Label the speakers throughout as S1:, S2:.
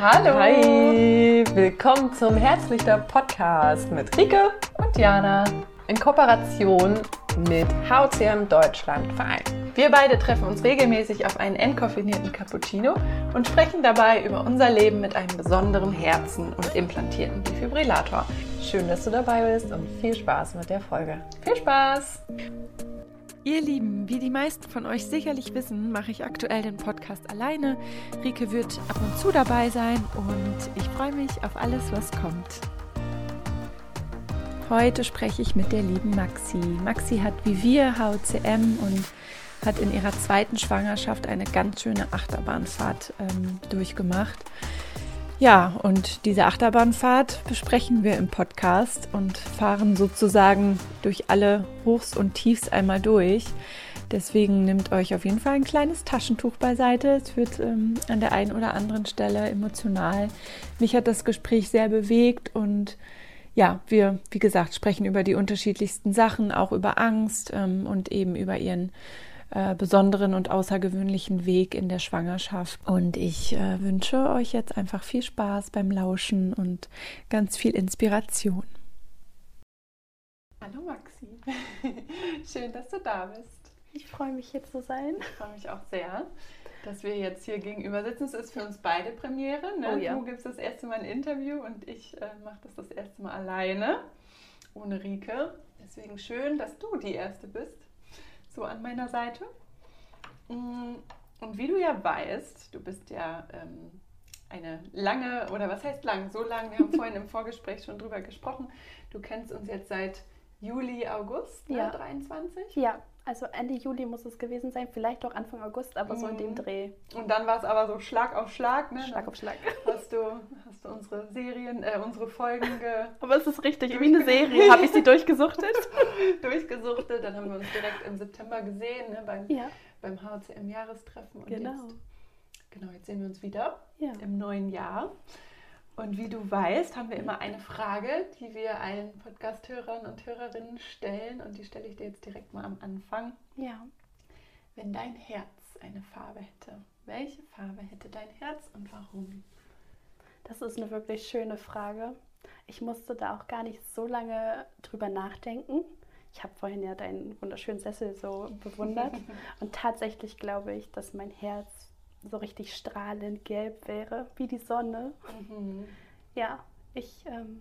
S1: Hallo!
S2: Hi! Willkommen zum Herzlichter Podcast mit Rike
S1: und Jana
S2: in Kooperation mit HCM Deutschland Verein.
S1: Wir beide treffen uns regelmäßig auf einen entkoffinierten Cappuccino und sprechen dabei über unser Leben mit einem besonderen Herzen und implantierten Defibrillator.
S2: Schön, dass du dabei bist und viel Spaß mit der Folge.
S1: Viel Spaß! Ihr Lieben, wie die meisten von euch sicherlich wissen, mache ich aktuell den Podcast alleine. Rike wird ab und zu dabei sein und ich freue mich auf alles, was kommt. Heute spreche ich mit der lieben Maxi. Maxi hat wie wir HCM und hat in ihrer zweiten Schwangerschaft eine ganz schöne Achterbahnfahrt ähm, durchgemacht. Ja, und diese Achterbahnfahrt besprechen wir im Podcast und fahren sozusagen durch alle Hochs und Tiefs einmal durch. Deswegen nehmt euch auf jeden Fall ein kleines Taschentuch beiseite. Es wird ähm, an der einen oder anderen Stelle emotional. Mich hat das Gespräch sehr bewegt und ja, wir, wie gesagt, sprechen über die unterschiedlichsten Sachen, auch über Angst ähm, und eben über ihren äh, besonderen und außergewöhnlichen Weg in der Schwangerschaft. Und ich äh, wünsche euch jetzt einfach viel Spaß beim Lauschen und ganz viel Inspiration.
S2: Hallo Maxi, schön, dass du da bist.
S1: Ich freue mich hier zu sein.
S2: Ich freue mich auch sehr, dass wir jetzt hier gegenüber sitzen. Es ist für uns beide Premiere. Ne? Oh, ja. Du gibst das erste Mal ein Interview und ich äh, mache das das erste Mal alleine, ohne Rike. Deswegen schön, dass du die Erste bist so an meiner Seite. Mm, und wie du ja weißt, du bist ja ähm, eine lange, oder was heißt lang? So lang, wir haben vorhin im Vorgespräch schon drüber gesprochen. Du kennst uns jetzt seit Juli, August ne, ja. 23?
S3: Ja, also Ende Juli muss es gewesen sein, vielleicht auch Anfang August, aber so in dem mhm. Dreh.
S2: Und dann war es aber so Schlag auf Schlag, ne?
S3: Schlag auf Schlag.
S2: Hast du, hast unsere Serien, äh, unsere Folgen ge
S3: Aber es ist richtig, wie eine Serie. Habe ich sie durchgesuchtet?
S2: durchgesuchtet, dann haben wir uns direkt im September gesehen, ne? beim, ja. beim HCM-Jahrestreffen.
S3: Genau.
S2: Jetzt, genau, jetzt sehen wir uns wieder
S3: ja.
S2: im neuen Jahr. Und wie du weißt, haben wir immer eine Frage, die wir allen Podcast-Hörern und Hörerinnen stellen. Und die stelle ich dir jetzt direkt mal am Anfang.
S3: Ja.
S2: Wenn dein Herz eine Farbe hätte, welche Farbe hätte dein Herz und warum?
S3: Das ist eine wirklich schöne Frage. Ich musste da auch gar nicht so lange drüber nachdenken. Ich habe vorhin ja deinen wunderschönen Sessel so bewundert. und tatsächlich glaube ich, dass mein Herz so richtig strahlend gelb wäre, wie die Sonne. Mhm. Ja, ich ähm,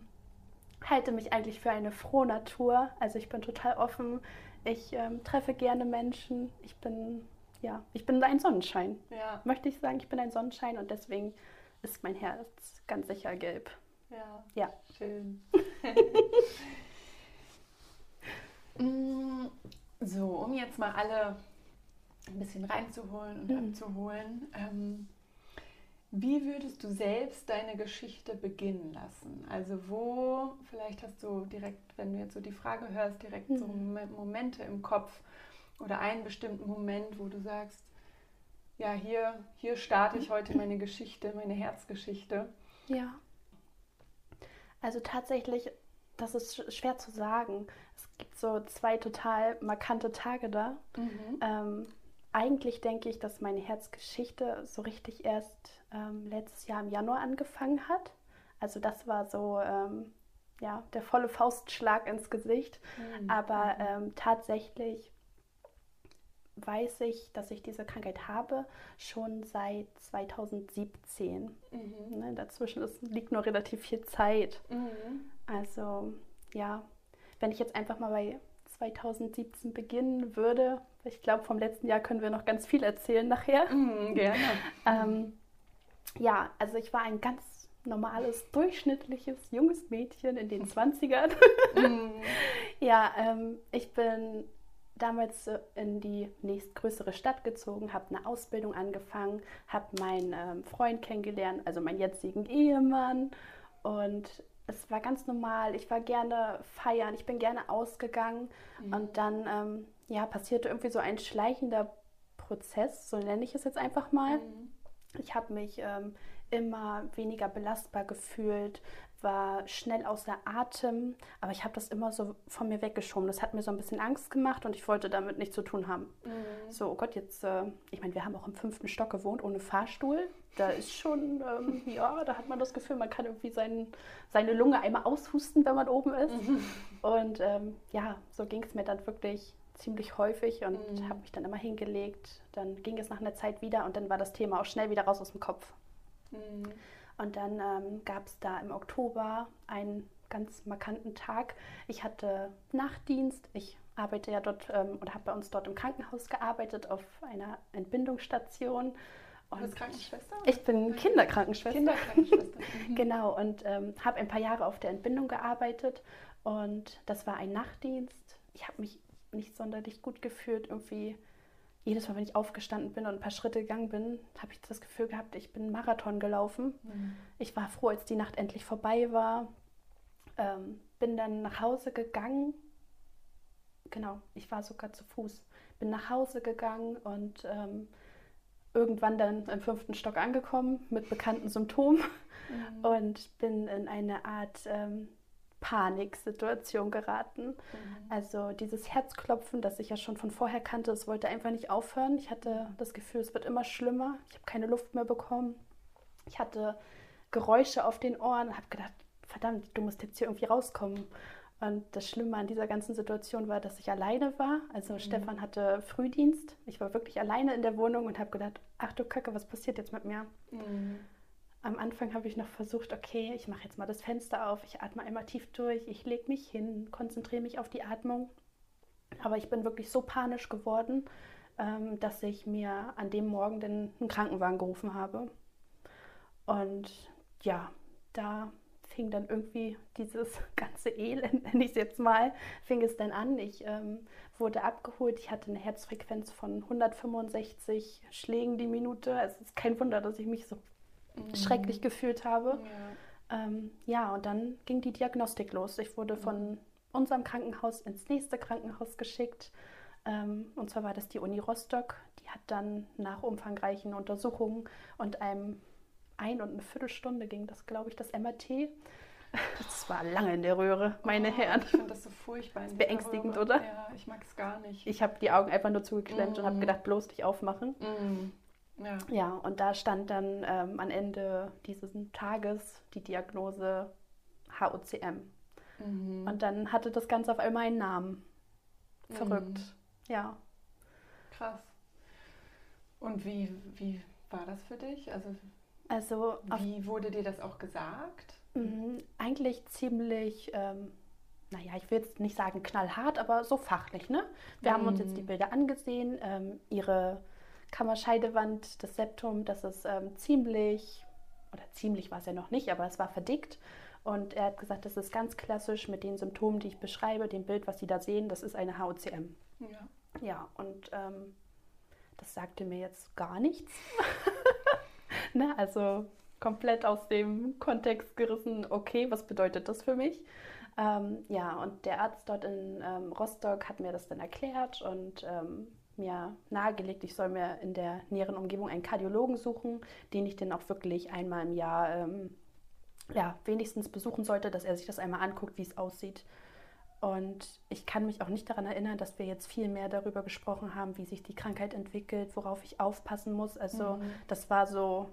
S3: halte mich eigentlich für eine frohe Natur. Also ich bin total offen. Ich ähm, treffe gerne Menschen. Ich bin, ja, ich bin ein Sonnenschein.
S2: Ja.
S3: Möchte ich sagen, ich bin ein Sonnenschein und deswegen ist mein Herz ganz sicher gelb.
S2: Ja.
S3: Ja.
S2: Schön. Mm, so, um jetzt mal alle ein bisschen reinzuholen und mhm. abzuholen. Ähm, wie würdest du selbst deine Geschichte beginnen lassen? Also wo, vielleicht hast du direkt, wenn du jetzt so die Frage hörst, direkt mhm. so Momente im Kopf oder einen bestimmten Moment, wo du sagst, ja, hier, hier starte ich heute meine Geschichte, meine Herzgeschichte.
S3: Ja. Also tatsächlich, das ist schwer zu sagen. Es gibt so zwei total markante Tage da. Mhm. Ähm, eigentlich denke ich, dass meine Herzgeschichte so richtig erst ähm, letztes Jahr im Januar angefangen hat. Also das war so ähm, ja, der volle Faustschlag ins Gesicht. Mhm. Aber ähm, tatsächlich weiß ich, dass ich diese Krankheit habe, schon seit 2017. Mhm. Ne, dazwischen ist, liegt nur relativ viel Zeit. Mhm. Also ja, wenn ich jetzt einfach mal bei 2017 beginnen würde, ich glaube, vom letzten Jahr können wir noch ganz viel erzählen nachher.
S2: Mm, gerne.
S3: ähm, ja, also ich war ein ganz normales, durchschnittliches, junges Mädchen in den 20ern. mm. Ja, ähm, ich bin damals in die nächstgrößere Stadt gezogen, habe eine Ausbildung angefangen, habe meinen ähm, Freund kennengelernt, also meinen jetzigen Ehemann. Und es war ganz normal. Ich war gerne feiern, ich bin gerne ausgegangen. Mhm. Und dann ähm, ja, passierte irgendwie so ein schleichender Prozess, so nenne ich es jetzt einfach mal. Mhm. Ich habe mich ähm, immer weniger belastbar gefühlt, war schnell außer Atem, aber ich habe das immer so von mir weggeschoben. Das hat mir so ein bisschen Angst gemacht und ich wollte damit nichts zu tun haben. Mhm. So, oh Gott, jetzt, äh, ich meine, wir haben auch im fünften Stock gewohnt ohne Fahrstuhl. Da ist schon, ähm, ja, da hat man das Gefühl, man kann irgendwie sein, seine Lunge einmal aushusten, wenn man oben ist. Mhm. Und ähm, ja, so ging es mir dann wirklich ziemlich häufig und mhm. habe mich dann immer hingelegt. Dann ging es nach einer Zeit wieder und dann war das Thema auch schnell wieder raus aus dem Kopf. Mhm. Und dann ähm, gab es da im Oktober einen ganz markanten Tag. Ich hatte Nachtdienst. Ich arbeite ja dort ähm, oder habe bei uns dort im Krankenhaus gearbeitet auf einer Entbindungsstation.
S2: Und du bist Krankenschwester?
S3: Ich bin Kinderkrankenschwester.
S2: Kinderkrankenschwester.
S3: Mhm. genau, und ähm, habe ein paar Jahre auf der Entbindung gearbeitet. Und das war ein Nachtdienst. Ich habe mich nicht sonderlich gut gefühlt. Irgendwie jedes Mal, wenn ich aufgestanden bin und ein paar Schritte gegangen bin, habe ich das Gefühl gehabt, ich bin einen Marathon gelaufen. Mhm. Ich war froh, als die Nacht endlich vorbei war. Ähm, bin dann nach Hause gegangen. Genau, ich war sogar zu Fuß. Bin nach Hause gegangen und ähm, irgendwann dann im fünften Stock angekommen mit bekannten Symptomen mhm. und bin in eine Art ähm, Paniksituation geraten. Mhm. Also dieses Herzklopfen, das ich ja schon von vorher kannte, es wollte einfach nicht aufhören. Ich hatte das Gefühl, es wird immer schlimmer. Ich habe keine Luft mehr bekommen. Ich hatte Geräusche auf den Ohren und habe gedacht, verdammt, du musst jetzt hier irgendwie rauskommen. Und das Schlimme an dieser ganzen Situation war, dass ich alleine war. Also mhm. Stefan hatte Frühdienst. Ich war wirklich alleine in der Wohnung und habe gedacht, ach du Kacke, was passiert jetzt mit mir? Mhm. Am Anfang habe ich noch versucht, okay, ich mache jetzt mal das Fenster auf, ich atme einmal tief durch, ich lege mich hin, konzentriere mich auf die Atmung. Aber ich bin wirklich so panisch geworden, ähm, dass ich mir an dem Morgen den, einen Krankenwagen gerufen habe. Und ja, da fing dann irgendwie dieses ganze Elend, nenne ich es jetzt mal, fing es dann an. Ich ähm, wurde abgeholt. Ich hatte eine Herzfrequenz von 165 Schlägen die Minute. Es ist kein Wunder, dass ich mich so mhm. schrecklich gefühlt habe. Ja. Ähm, ja, und dann ging die Diagnostik los. Ich wurde mhm. von unserem Krankenhaus ins nächste Krankenhaus geschickt. Ähm, und zwar war das die Uni Rostock. Die hat dann nach umfangreichen Untersuchungen und einem ein und eine Viertelstunde ging das, glaube ich, das MRT. Das war lange in der Röhre, meine
S2: oh,
S3: Herren.
S2: Ich finde das so furchtbar.
S3: Das ist beängstigend, oder?
S2: Ja, ich mag es gar nicht.
S3: Ich habe die Augen einfach nur zugeklemmt mm. und habe mhm. gedacht, bloß nicht aufmachen. Mm. Ja. ja, und da stand dann ähm, am Ende dieses Tages die Diagnose HOCM. Mhm. Und dann hatte das Ganze auf einmal einen Namen. Verrückt. Mhm. Ja.
S2: Krass. Und wie, wie war das für dich? Also,
S3: also
S2: wie wurde dir das auch gesagt?
S3: Mhm, eigentlich ziemlich, ähm, naja, ich will jetzt nicht sagen knallhart, aber so fachlich. Ne? Wir haben uns jetzt die mhm. Bilder angesehen. Ähm, ihre Kammerscheidewand, das Septum, das ist ähm, ziemlich, oder ziemlich war es ja noch nicht, aber es war verdickt. Und er hat gesagt, das ist ganz klassisch mit den Symptomen, die ich beschreibe, dem Bild, was Sie da sehen, das ist eine HOCM. Ja. Ja, und ähm, das sagte mir jetzt gar nichts. ne, also komplett aus dem Kontext gerissen, okay, was bedeutet das für mich? Ähm, ja, und der Arzt dort in ähm, Rostock hat mir das dann erklärt und ähm, mir nahegelegt, ich soll mir in der näheren Umgebung einen Kardiologen suchen, den ich dann auch wirklich einmal im Jahr ähm, ja, wenigstens besuchen sollte, dass er sich das einmal anguckt, wie es aussieht. Und ich kann mich auch nicht daran erinnern, dass wir jetzt viel mehr darüber gesprochen haben, wie sich die Krankheit entwickelt, worauf ich aufpassen muss. Also mhm. das war so,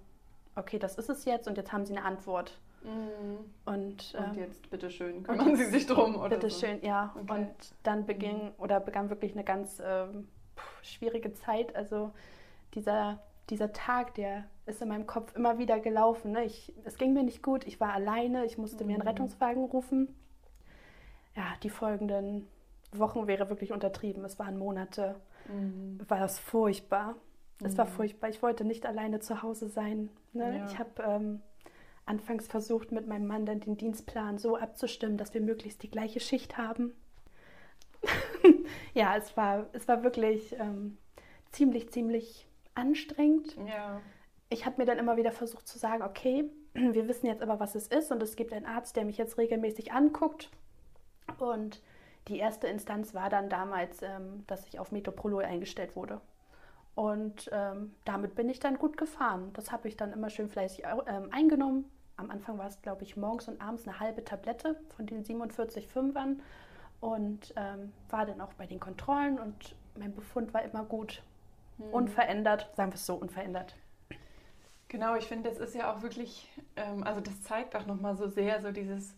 S3: okay, das ist es jetzt und jetzt haben Sie eine Antwort.
S2: Mhm. Und, ähm, und jetzt bitteschön, kümmern Sie sich drum.
S3: Oder bitteschön, so. ja. Okay. Und dann beging mhm. oder begann wirklich eine ganz ähm, schwierige Zeit. Also dieser, dieser Tag, der ist in meinem Kopf immer wieder gelaufen. Ne? Ich, es ging mir nicht gut, ich war alleine, ich musste mhm. mir einen mhm. Rettungswagen rufen. Ja, die folgenden Wochen wäre wirklich untertrieben. Es waren Monate. Mhm. War das furchtbar. Es mhm. war furchtbar. Ich wollte nicht alleine zu Hause sein. Ne? Ja. Ich habe ähm, anfangs versucht, mit meinem Mann dann den Dienstplan so abzustimmen, dass wir möglichst die gleiche Schicht haben. Ja, es war, es war wirklich ähm, ziemlich, ziemlich anstrengend.
S2: Ja.
S3: Ich habe mir dann immer wieder versucht zu sagen, okay, wir wissen jetzt aber, was es ist und es gibt einen Arzt, der mich jetzt regelmäßig anguckt. Und die erste Instanz war dann damals, ähm, dass ich auf Metoprolol eingestellt wurde. Und ähm, damit bin ich dann gut gefahren. Das habe ich dann immer schön fleißig ähm, eingenommen. am Anfang war es, glaube ich, morgens und abends eine halbe Tablette von den 47 Fünfern und ähm, war dann auch bei den Kontrollen und mein Befund war immer gut, hm. unverändert, sagen wir es so, unverändert.
S2: Genau, ich finde, das ist ja auch wirklich, ähm, also das zeigt auch nochmal so sehr so dieses,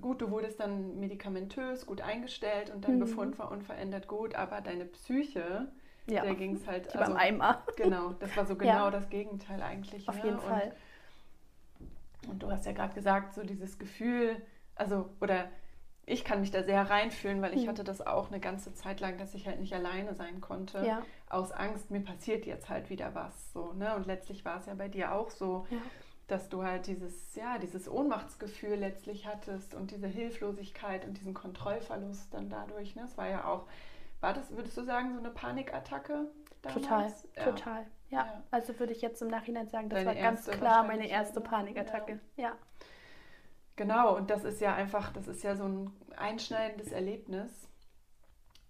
S2: gut, du wurdest dann medikamentös gut eingestellt und dein mhm. Befund war unverändert gut, aber deine Psyche, ja. der ging es halt.
S3: Die also, beim Eimer.
S2: Genau, das war so genau ja. das Gegenteil eigentlich.
S3: Auf ne? jeden Fall.
S2: Und, und du hast ja gerade gesagt, so dieses Gefühl, also, oder ich kann mich da sehr reinfühlen, weil ich mhm. hatte das auch eine ganze Zeit lang, dass ich halt nicht alleine sein konnte. Ja. Aus Angst, mir passiert jetzt halt wieder was. So, ne? Und letztlich war es ja bei dir auch so, ja. dass du halt dieses, ja, dieses Ohnmachtsgefühl letztlich hattest und diese Hilflosigkeit und diesen Kontrollverlust dann dadurch. Ne? Es war ja auch, war das, würdest du sagen, so eine Panikattacke?
S3: Damals? Total, ja. total. Ja. also würde ich jetzt im Nachhinein sagen, das Deine war ganz klar meine erste ne? Panikattacke. ja.
S2: Genau, und das ist ja einfach, das ist ja so ein einschneidendes Erlebnis.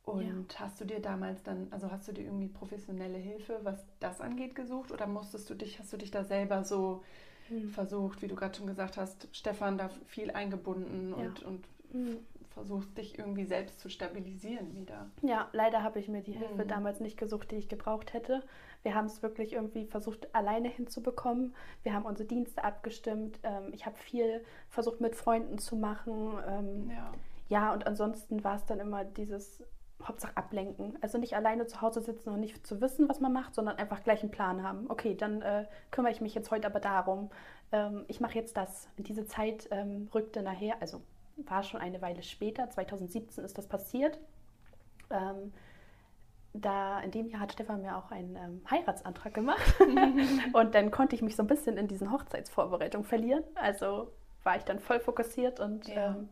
S2: Und ja. hast du dir damals dann, also hast du dir irgendwie professionelle Hilfe, was das angeht, gesucht oder musstest du dich, hast du dich da selber so hm. versucht, wie du gerade schon gesagt hast, Stefan da viel eingebunden ja. und, und hm. versucht dich irgendwie selbst zu stabilisieren wieder?
S3: Ja, leider habe ich mir die Hilfe hm. damals nicht gesucht, die ich gebraucht hätte. Wir haben es wirklich irgendwie versucht, alleine hinzubekommen. Wir haben unsere Dienste abgestimmt. Ähm, ich habe viel versucht, mit Freunden zu machen. Ähm, ja. Ja, und ansonsten war es dann immer dieses Hauptsache ablenken. Also nicht alleine zu Hause sitzen und nicht zu wissen, was man macht, sondern einfach gleich einen Plan haben. Okay, dann äh, kümmere ich mich jetzt heute aber darum. Ähm, ich mache jetzt das. Diese Zeit ähm, rückte nachher, also war schon eine Weile später, 2017 ist das passiert. Ähm, da in dem Jahr hat Stefan mir auch einen ähm, Heiratsantrag gemacht und dann konnte ich mich so ein bisschen in diesen Hochzeitsvorbereitungen verlieren. Also war ich dann voll fokussiert und ja, ähm,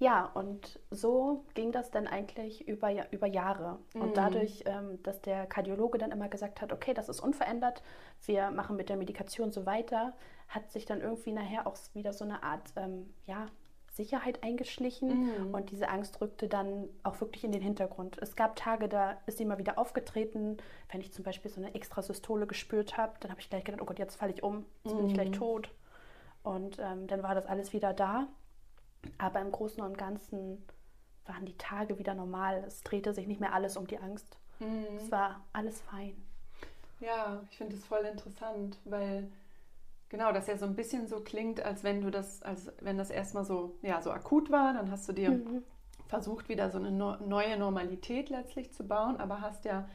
S3: ja und so ging das dann eigentlich über, über Jahre. Mhm. Und dadurch, ähm, dass der Kardiologe dann immer gesagt hat, okay, das ist unverändert, wir machen mit der Medikation so weiter, hat sich dann irgendwie nachher auch wieder so eine Art, ähm, ja, Sicherheit eingeschlichen mhm. und diese Angst rückte dann auch wirklich in den Hintergrund. Es gab Tage, da ist sie immer wieder aufgetreten. Wenn ich zum Beispiel so eine Extrasystole gespürt habe, dann habe ich gleich gedacht, oh Gott, jetzt falle ich um, jetzt mhm. bin ich gleich mhm. tot. Und ähm, dann war das alles wieder da. Aber im Großen und Ganzen waren die Tage wieder normal. Es drehte sich nicht mehr alles um die Angst. Mhm. Es war alles fein.
S2: Ja, ich finde es voll interessant, weil Genau, dass ja so ein bisschen so klingt, als wenn du das, als wenn das erstmal so, ja, so akut war, dann hast du dir mhm. versucht, wieder so eine no neue Normalität letztlich zu bauen, aber hast ja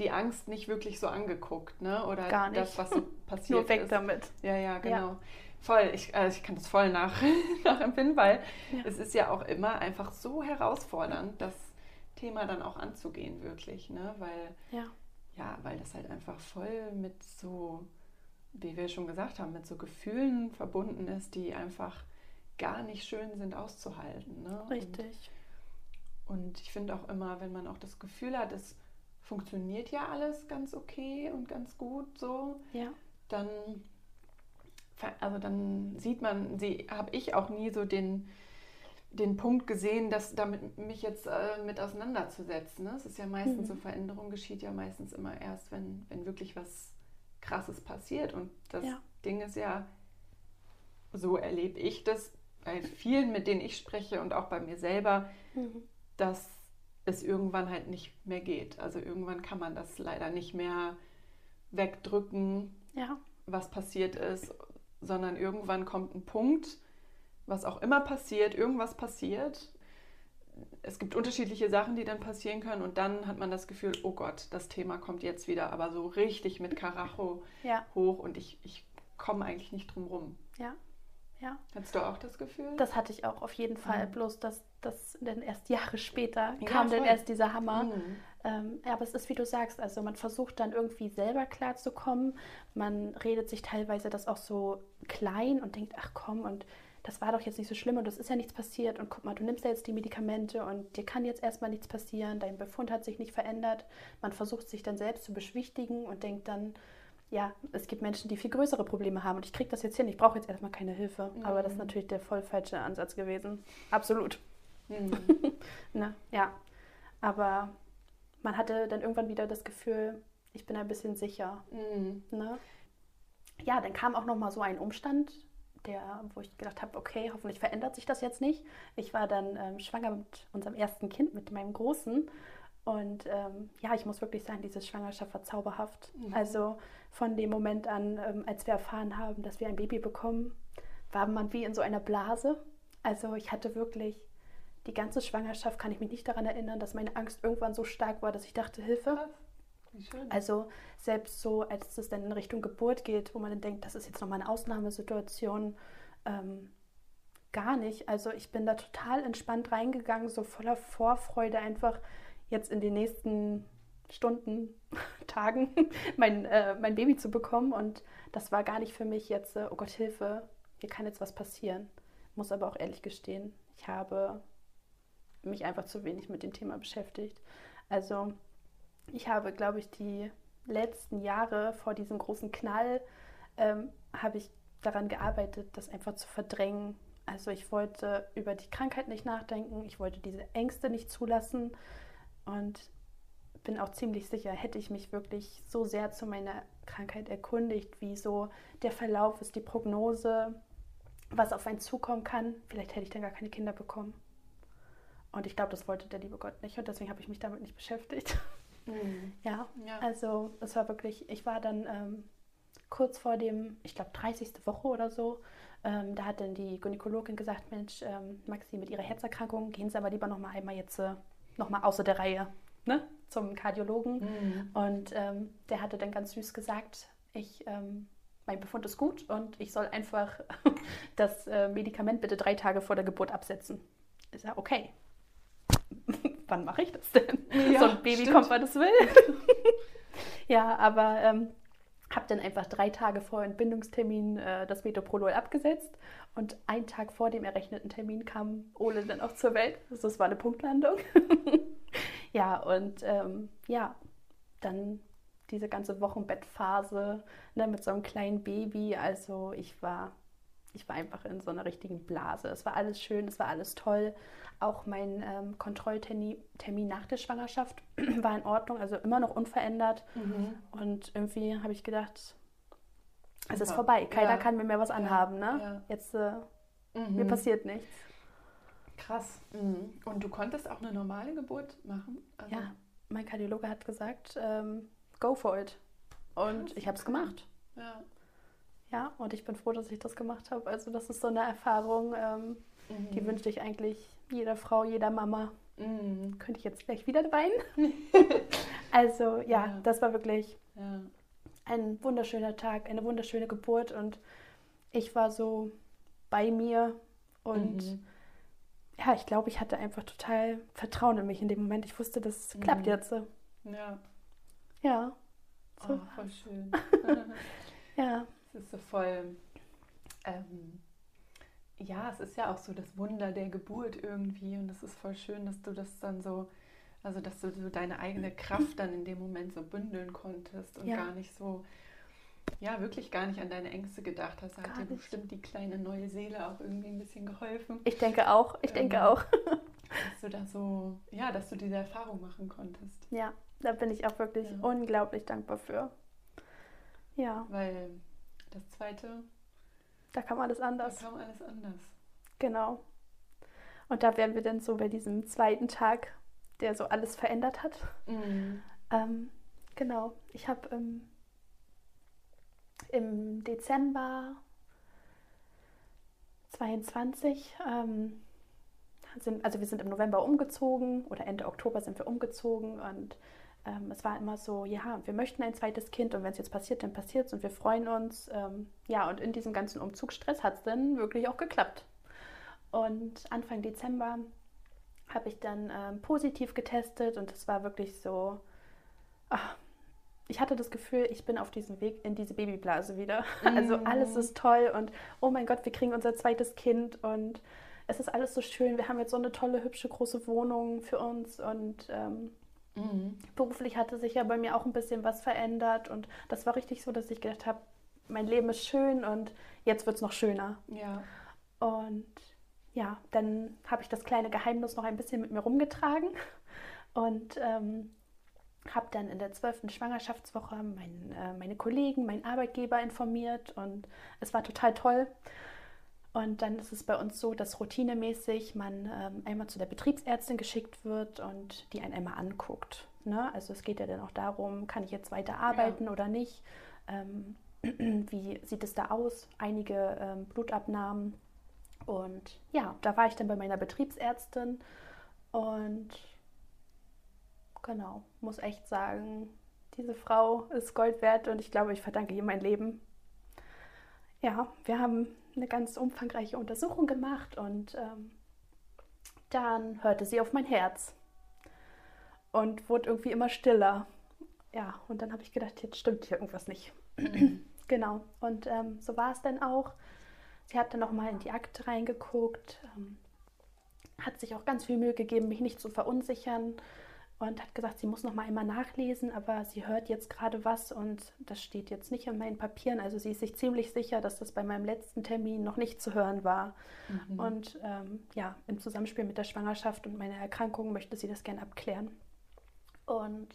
S2: die Angst nicht wirklich so angeguckt, ne? Oder
S3: Gar nicht.
S2: das, was so passiert
S3: Nur weg ist. damit.
S2: Ja, ja, genau. Ja. Voll, ich, also ich kann das voll nach, nachempfinden, weil ja. es ist ja auch immer einfach so herausfordernd, das Thema dann auch anzugehen, wirklich, ne? Weil,
S3: ja,
S2: ja weil das halt einfach voll mit so wie wir schon gesagt haben, mit so Gefühlen verbunden ist, die einfach gar nicht schön sind auszuhalten. Ne?
S3: Richtig.
S2: Und, und ich finde auch immer, wenn man auch das Gefühl hat, es funktioniert ja alles ganz okay und ganz gut so,
S3: ja.
S2: dann, also dann sieht man, sie habe ich auch nie so den, den Punkt gesehen, dass damit mich jetzt äh, mit auseinanderzusetzen. Ne? Es ist ja meistens mhm. so, Veränderung geschieht ja meistens immer erst, wenn, wenn wirklich was Krasses passiert. Und das ja. Ding ist ja, so erlebe ich das bei vielen, mit denen ich spreche und auch bei mir selber, mhm. dass es irgendwann halt nicht mehr geht. Also irgendwann kann man das leider nicht mehr wegdrücken,
S3: ja.
S2: was passiert ist, sondern irgendwann kommt ein Punkt, was auch immer passiert, irgendwas passiert es gibt unterschiedliche Sachen, die dann passieren können und dann hat man das Gefühl, oh Gott, das Thema kommt jetzt wieder, aber so richtig mit Karacho
S3: ja.
S2: hoch und ich, ich komme eigentlich nicht drum rum.
S3: Ja. Ja.
S2: Hattest du auch das Gefühl?
S3: Das hatte ich auch auf jeden Fall. Mhm. Bloß, dass das dann erst Jahre später ja, kam voll. dann erst dieser Hammer. Mhm. Ähm, ja, aber es ist wie du sagst, also man versucht dann irgendwie selber klarzukommen. Man redet sich teilweise das auch so klein und denkt, ach komm, und das war doch jetzt nicht so schlimm und es ist ja nichts passiert und guck mal, du nimmst ja jetzt die Medikamente und dir kann jetzt erstmal nichts passieren, dein Befund hat sich nicht verändert. Man versucht sich dann selbst zu beschwichtigen und denkt dann, ja, es gibt Menschen, die viel größere Probleme haben und ich kriege das jetzt hin, ich brauche jetzt erstmal keine Hilfe. Mhm. Aber das ist natürlich der voll falsche Ansatz gewesen. Absolut. Mhm. ne? Ja, aber man hatte dann irgendwann wieder das Gefühl, ich bin ein bisschen sicher. Mhm. Ne? Ja, dann kam auch noch mal so ein Umstand der, wo ich gedacht habe, okay, hoffentlich verändert sich das jetzt nicht. Ich war dann ähm, schwanger mit unserem ersten Kind, mit meinem Großen. Und ähm, ja, ich muss wirklich sagen, diese Schwangerschaft war zauberhaft. Mhm. Also von dem Moment an, ähm, als wir erfahren haben, dass wir ein Baby bekommen, war man wie in so einer Blase. Also ich hatte wirklich die ganze Schwangerschaft, kann ich mich nicht daran erinnern, dass meine Angst irgendwann so stark war, dass ich dachte, Hilfe. Also selbst so, als es dann in Richtung Geburt geht, wo man dann denkt, das ist jetzt nochmal eine Ausnahmesituation, ähm, gar nicht. Also ich bin da total entspannt reingegangen, so voller Vorfreude einfach jetzt in den nächsten Stunden, Tagen mein, äh, mein Baby zu bekommen. Und das war gar nicht für mich jetzt, äh, oh Gott, Hilfe, hier kann jetzt was passieren. Muss aber auch ehrlich gestehen, ich habe mich einfach zu wenig mit dem Thema beschäftigt. Also ich habe, glaube ich, die letzten Jahre vor diesem großen Knall, ähm, habe ich daran gearbeitet, das einfach zu verdrängen. Also ich wollte über die Krankheit nicht nachdenken, ich wollte diese Ängste nicht zulassen und bin auch ziemlich sicher, hätte ich mich wirklich so sehr zu meiner Krankheit erkundigt, wie so der Verlauf ist, die Prognose, was auf einen zukommen kann, vielleicht hätte ich dann gar keine Kinder bekommen. Und ich glaube, das wollte der liebe Gott nicht und deswegen habe ich mich damit nicht beschäftigt. Mhm. Ja, ja, also es war wirklich, ich war dann ähm, kurz vor dem, ich glaube, 30. Woche oder so, ähm, da hat dann die Gynäkologin gesagt, Mensch, ähm, Maxi, mit Ihrer Herzerkrankung gehen Sie aber lieber noch mal einmal jetzt äh, noch mal außer der Reihe ne, zum Kardiologen. Mhm. Und ähm, der hatte dann ganz süß gesagt, ich, ähm, mein Befund ist gut und ich soll einfach das äh, Medikament bitte drei Tage vor der Geburt absetzen. Ich sage, okay, wann mache ich das denn? Ja, so ein Baby stimmt. kommt, wann es will. ja, aber ähm, habe dann einfach drei Tage vor Entbindungstermin äh, das Metoprolol abgesetzt und einen Tag vor dem errechneten Termin kam Ole dann auch zur Welt. Also es war eine Punktlandung. ja, und ähm, ja, dann diese ganze Wochenbettphase ne, mit so einem kleinen Baby. Also ich war, ich war einfach in so einer richtigen Blase. Es war alles schön, es war alles toll. Auch mein ähm, Kontrolltermin nach der Schwangerschaft war in Ordnung, also immer noch unverändert. Mhm. Und irgendwie habe ich gedacht, es ist vorbei. Keiner ja. kann mir mehr was anhaben. Ne? Ja. Jetzt, äh, mhm. mir passiert nichts.
S2: Krass. Mhm. Und du konntest auch eine normale Geburt machen?
S3: Also ja, mein Kardiologe hat gesagt, ähm, go for it. Und Krass. ich habe es gemacht. Ja. Ja, und ich bin froh, dass ich das gemacht habe. Also das ist so eine Erfahrung, ähm, mhm. die wünschte ich eigentlich jeder Frau, jeder Mama. Mhm. Könnte ich jetzt gleich wieder weinen? also ja, ja, das war wirklich ja. ein wunderschöner Tag, eine wunderschöne Geburt und ich war so bei mir und mhm. ja, ich glaube, ich hatte einfach total Vertrauen in mich in dem Moment. Ich wusste, das mhm. klappt jetzt. Ja.
S2: Ja. So. Oh, voll schön. ja. Es ist so voll ähm, ja, es ist ja auch so das Wunder der Geburt irgendwie und es ist voll schön, dass du das dann so, also dass du so deine eigene Kraft dann in dem Moment so bündeln konntest und ja. gar nicht so, ja, wirklich gar nicht an deine Ängste gedacht hast. Hat dir bestimmt die kleine neue Seele auch irgendwie ein bisschen geholfen.
S3: Ich denke auch, ich ähm, denke auch.
S2: dass du da so, ja, dass du diese Erfahrung machen konntest.
S3: Ja, da bin ich auch wirklich ja. unglaublich dankbar für.
S2: Ja. Weil das zweite
S3: da kam alles anders.
S2: Da kam alles anders.
S3: Genau. Und da wären wir dann so bei diesem zweiten Tag, der so alles verändert hat. Mhm. Ähm, genau. Ich habe ähm, im Dezember 22, ähm, sind, also wir sind im November umgezogen oder Ende Oktober sind wir umgezogen und ähm, es war immer so, ja, wir möchten ein zweites Kind und wenn es jetzt passiert, dann passiert es und wir freuen uns. Ähm, ja, und in diesem ganzen Umzugsstress hat es dann wirklich auch geklappt. Und Anfang Dezember habe ich dann ähm, positiv getestet und es war wirklich so, ach, ich hatte das Gefühl, ich bin auf diesem Weg in diese Babyblase wieder. Mm. Also alles ist toll und oh mein Gott, wir kriegen unser zweites Kind und es ist alles so schön. Wir haben jetzt so eine tolle, hübsche, große Wohnung für uns und ähm, Mhm. Beruflich hatte sich ja bei mir auch ein bisschen was verändert und das war richtig so, dass ich gedacht habe, mein Leben ist schön und jetzt wird es noch schöner. Ja. Und ja, dann habe ich das kleine Geheimnis noch ein bisschen mit mir rumgetragen und ähm, habe dann in der zwölften Schwangerschaftswoche mein, äh, meine Kollegen, meinen Arbeitgeber informiert und es war total toll. Und dann ist es bei uns so, dass routinemäßig man ähm, einmal zu der Betriebsärztin geschickt wird und die einen einmal anguckt. Ne? Also es geht ja dann auch darum, kann ich jetzt weiter arbeiten ja. oder nicht? Ähm, wie sieht es da aus? Einige ähm, Blutabnahmen. Und ja, da war ich dann bei meiner Betriebsärztin und genau, muss echt sagen, diese Frau ist Gold wert und ich glaube, ich verdanke ihr mein Leben. Ja, wir haben eine ganz umfangreiche Untersuchung gemacht und ähm, dann hörte sie auf mein Herz und wurde irgendwie immer stiller. Ja, und dann habe ich gedacht, jetzt stimmt hier irgendwas nicht. genau, und ähm, so war es dann auch. Sie hat dann nochmal in die Akte reingeguckt, ähm, hat sich auch ganz viel Mühe gegeben, mich nicht zu verunsichern und hat gesagt, sie muss noch mal einmal nachlesen, aber sie hört jetzt gerade was und das steht jetzt nicht in meinen Papieren. Also sie ist sich ziemlich sicher, dass das bei meinem letzten Termin noch nicht zu hören war. Mhm. Und ähm, ja, im Zusammenspiel mit der Schwangerschaft und meiner Erkrankung möchte sie das gerne abklären. Und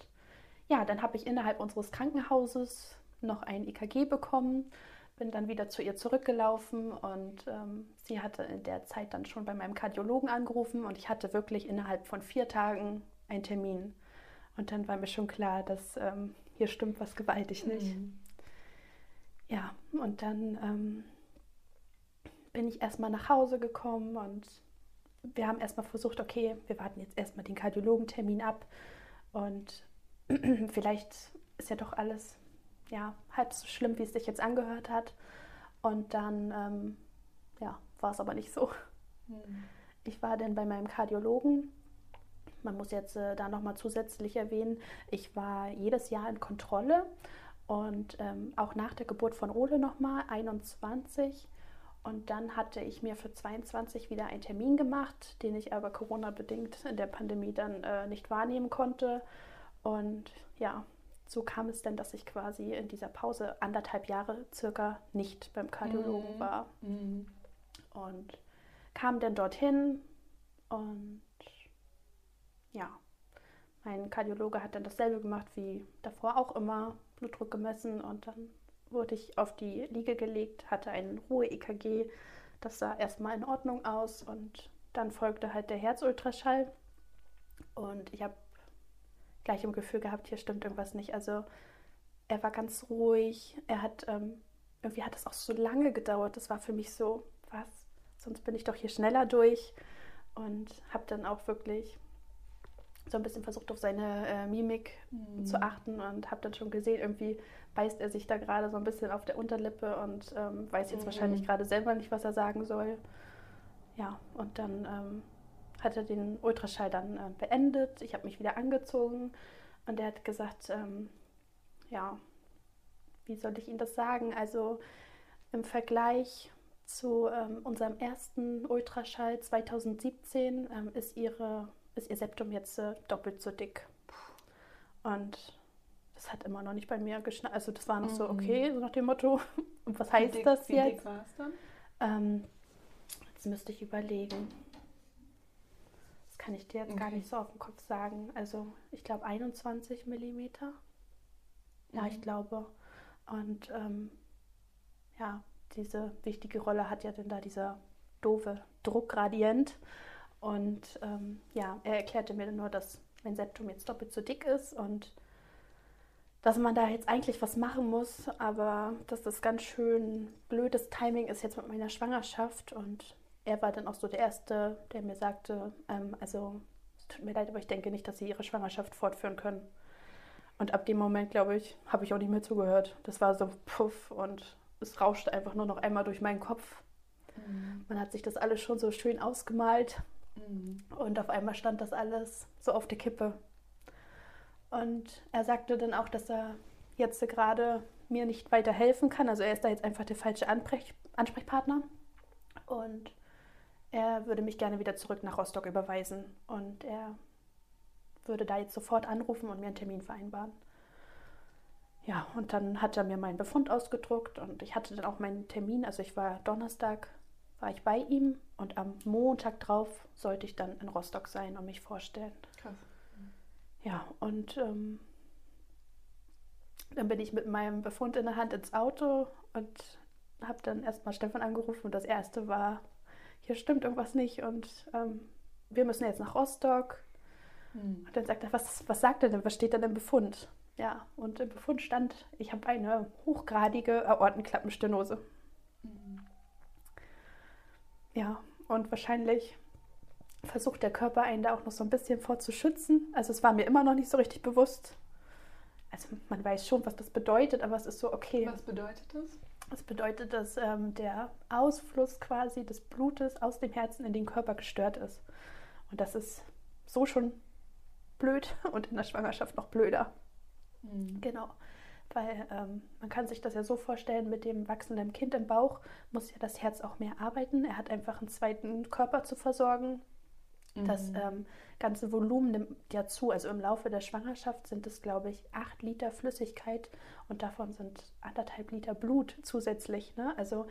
S3: ja, dann habe ich innerhalb unseres Krankenhauses noch ein EKG bekommen, bin dann wieder zu ihr zurückgelaufen und ähm, sie hatte in der Zeit dann schon bei meinem Kardiologen angerufen und ich hatte wirklich innerhalb von vier Tagen einen Termin. Und dann war mir schon klar, dass ähm, hier stimmt was gewaltig nicht. Mhm. Ja, und dann ähm, bin ich erstmal nach Hause gekommen und wir haben erstmal versucht, okay, wir warten jetzt erstmal den Kardiologentermin ab und vielleicht ist ja doch alles ja, halb so schlimm, wie es sich jetzt angehört hat. Und dann ähm, ja, war es aber nicht so. Mhm. Ich war dann bei meinem Kardiologen man muss jetzt äh, da nochmal zusätzlich erwähnen, ich war jedes Jahr in Kontrolle und ähm, auch nach der Geburt von Ole nochmal, 21. Und dann hatte ich mir für 22 wieder einen Termin gemacht, den ich aber Corona-bedingt in der Pandemie dann äh, nicht wahrnehmen konnte. Und ja, so kam es dann, dass ich quasi in dieser Pause anderthalb Jahre circa nicht beim Kardiologen mhm. war. Mhm. Und kam dann dorthin und ja, mein Kardiologe hat dann dasselbe gemacht wie davor auch immer, Blutdruck gemessen und dann wurde ich auf die Liege gelegt, hatte ein Ruhe-EKG. Das sah erstmal in Ordnung aus und dann folgte halt der Herzultraschall. Und ich habe gleich im Gefühl gehabt, hier stimmt irgendwas nicht. Also er war ganz ruhig. Er hat, ähm, irgendwie hat es auch so lange gedauert. Das war für mich so, was? Sonst bin ich doch hier schneller durch. Und habe dann auch wirklich so ein bisschen versucht, auf seine äh, Mimik mhm. zu achten und habe dann schon gesehen, irgendwie beißt er sich da gerade so ein bisschen auf der Unterlippe und ähm, weiß jetzt mhm. wahrscheinlich gerade selber nicht, was er sagen soll. Ja, und dann ähm, hat er den Ultraschall dann äh, beendet. Ich habe mich wieder angezogen und er hat gesagt, ähm, ja, wie soll ich Ihnen das sagen? Also im Vergleich zu ähm, unserem ersten Ultraschall 2017 ähm, ist Ihre ist ihr Septum jetzt äh, doppelt so dick. Und das hat immer noch nicht bei mir geschnallt. Also das war noch mhm. so, okay, so nach dem Motto. Und was heißt dick, das wie jetzt? Dick war es dann? Ähm, jetzt müsste ich überlegen. Das kann ich dir jetzt okay. gar nicht so auf den Kopf sagen. Also ich glaube 21 Millimeter. Ja, mhm. ich glaube. Und ähm, ja, diese wichtige Rolle hat ja dann da dieser doofe Druckgradient. Und ähm, ja, er erklärte mir nur, dass mein Septum jetzt doppelt so dick ist und dass man da jetzt eigentlich was machen muss, aber dass das ganz schön blödes Timing ist jetzt mit meiner Schwangerschaft. Und er war dann auch so der Erste, der mir sagte, ähm, also es tut mir leid, aber ich denke nicht, dass sie ihre Schwangerschaft fortführen können. Und ab dem Moment, glaube ich, habe ich auch nicht mehr zugehört. Das war so puff und es rauschte einfach nur noch einmal durch meinen Kopf. Mhm. Man hat sich das alles schon so schön ausgemalt. Mhm. Und auf einmal stand das alles so auf der Kippe. Und er sagte dann auch, dass er jetzt gerade mir nicht weiter helfen kann. Also er ist da jetzt einfach der falsche Ansprech Ansprechpartner. Und er würde mich gerne wieder zurück nach Rostock überweisen. Und er würde da jetzt sofort anrufen und mir einen Termin vereinbaren. Ja, und dann hat er mir meinen Befund ausgedruckt und ich hatte dann auch meinen Termin. Also ich war Donnerstag war ich bei ihm und am Montag drauf sollte ich dann in Rostock sein und mich vorstellen. Krass. Ja, und ähm, dann bin ich mit meinem Befund in der Hand ins Auto und habe dann erstmal Stefan angerufen und das erste war, hier stimmt irgendwas nicht und ähm, wir müssen jetzt nach Rostock. Mhm. Und dann sagt er, was, was sagt er denn, was steht denn im Befund? Ja, und im Befund stand, ich habe eine hochgradige Aortenklappenstenose. Mhm. Ja, und wahrscheinlich versucht der Körper einen da auch noch so ein bisschen vorzuschützen. Also es war mir immer noch nicht so richtig bewusst. Also man weiß schon, was das bedeutet, aber es ist so okay.
S2: Was bedeutet das?
S3: Das bedeutet, dass ähm, der Ausfluss quasi des Blutes aus dem Herzen in den Körper gestört ist. Und das ist so schon blöd und in der Schwangerschaft noch blöder. Mhm. Genau. Weil ähm, man kann sich das ja so vorstellen, mit dem wachsenden Kind im Bauch muss ja das Herz auch mehr arbeiten. Er hat einfach einen zweiten Körper zu versorgen. Mhm. Das ähm, ganze Volumen nimmt ja zu. Also im Laufe der Schwangerschaft sind es, glaube ich, acht Liter Flüssigkeit und davon sind anderthalb Liter Blut zusätzlich. Ne? Also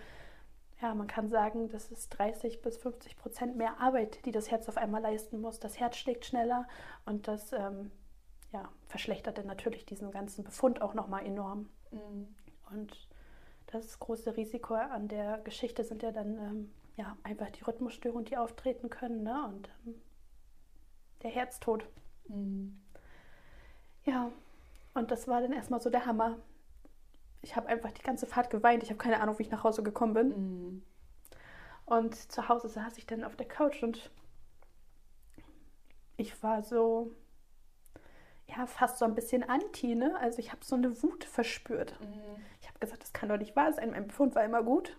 S3: ja, man kann sagen, das ist 30 bis 50 Prozent mehr Arbeit, die das Herz auf einmal leisten muss. Das Herz schlägt schneller und das ähm, ja, verschlechtert dann natürlich diesen ganzen Befund auch nochmal enorm. Mhm. Und das große Risiko an der Geschichte sind ja dann ähm, ja, einfach die Rhythmusstörungen, die auftreten können ne? und ähm, der Herztod. Mhm. Ja, und das war dann erstmal so der Hammer. Ich habe einfach die ganze Fahrt geweint. Ich habe keine Ahnung, wie ich nach Hause gekommen bin. Mhm. Und zu Hause saß ich dann auf der Couch und ich war so, ja, fast so ein bisschen anti, ne? Also ich habe so eine Wut verspürt. Mhm. Ich habe gesagt, das kann doch nicht wahr sein. Mein Befund war immer gut.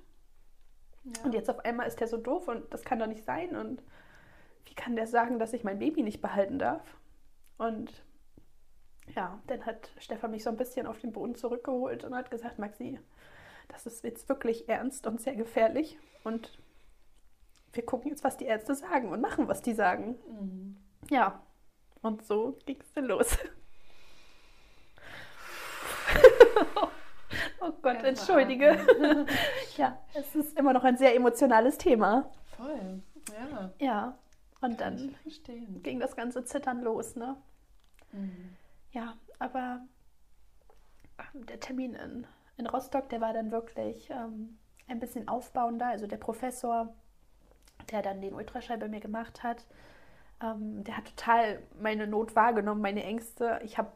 S3: Ja. Und jetzt auf einmal ist der so doof und das kann doch nicht sein. Und wie kann der sagen, dass ich mein Baby nicht behalten darf? Und ja, dann hat Stefan mich so ein bisschen auf den Boden zurückgeholt und hat gesagt, Maxi, das ist jetzt wirklich ernst und sehr gefährlich. Und wir gucken jetzt, was die Ärzte sagen und machen, was die sagen. Mhm. Ja, und so ging es dann los. oh Gott, entschuldige. ja, es ist immer noch ein sehr emotionales Thema.
S2: Voll, ja.
S3: Ja, und dann ging das ganze Zittern los, ne? Mhm. Ja, aber ähm, der Termin in, in Rostock, der war dann wirklich ähm, ein bisschen aufbauender. Also der Professor, der dann den Ultraschall bei mir gemacht hat, ähm, der hat total meine Not wahrgenommen, meine Ängste. Ich habe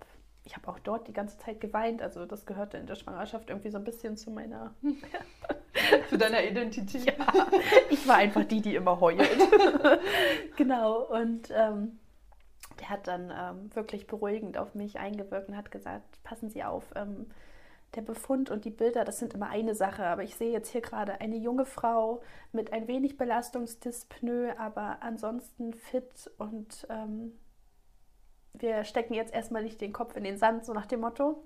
S3: ich hab auch dort die ganze Zeit geweint. Also das gehörte in der Schwangerschaft irgendwie so ein bisschen zu meiner...
S2: zu deiner Identität.
S3: Ja, ich war einfach die, die immer heult. genau, und... Ähm, der hat dann ähm, wirklich beruhigend auf mich eingewirkt und hat gesagt, passen Sie auf, ähm, der Befund und die Bilder, das sind immer eine Sache, aber ich sehe jetzt hier gerade eine junge Frau mit ein wenig Belastungsdyspnoe, aber ansonsten fit und ähm, wir stecken jetzt erstmal nicht den Kopf in den Sand, so nach dem Motto.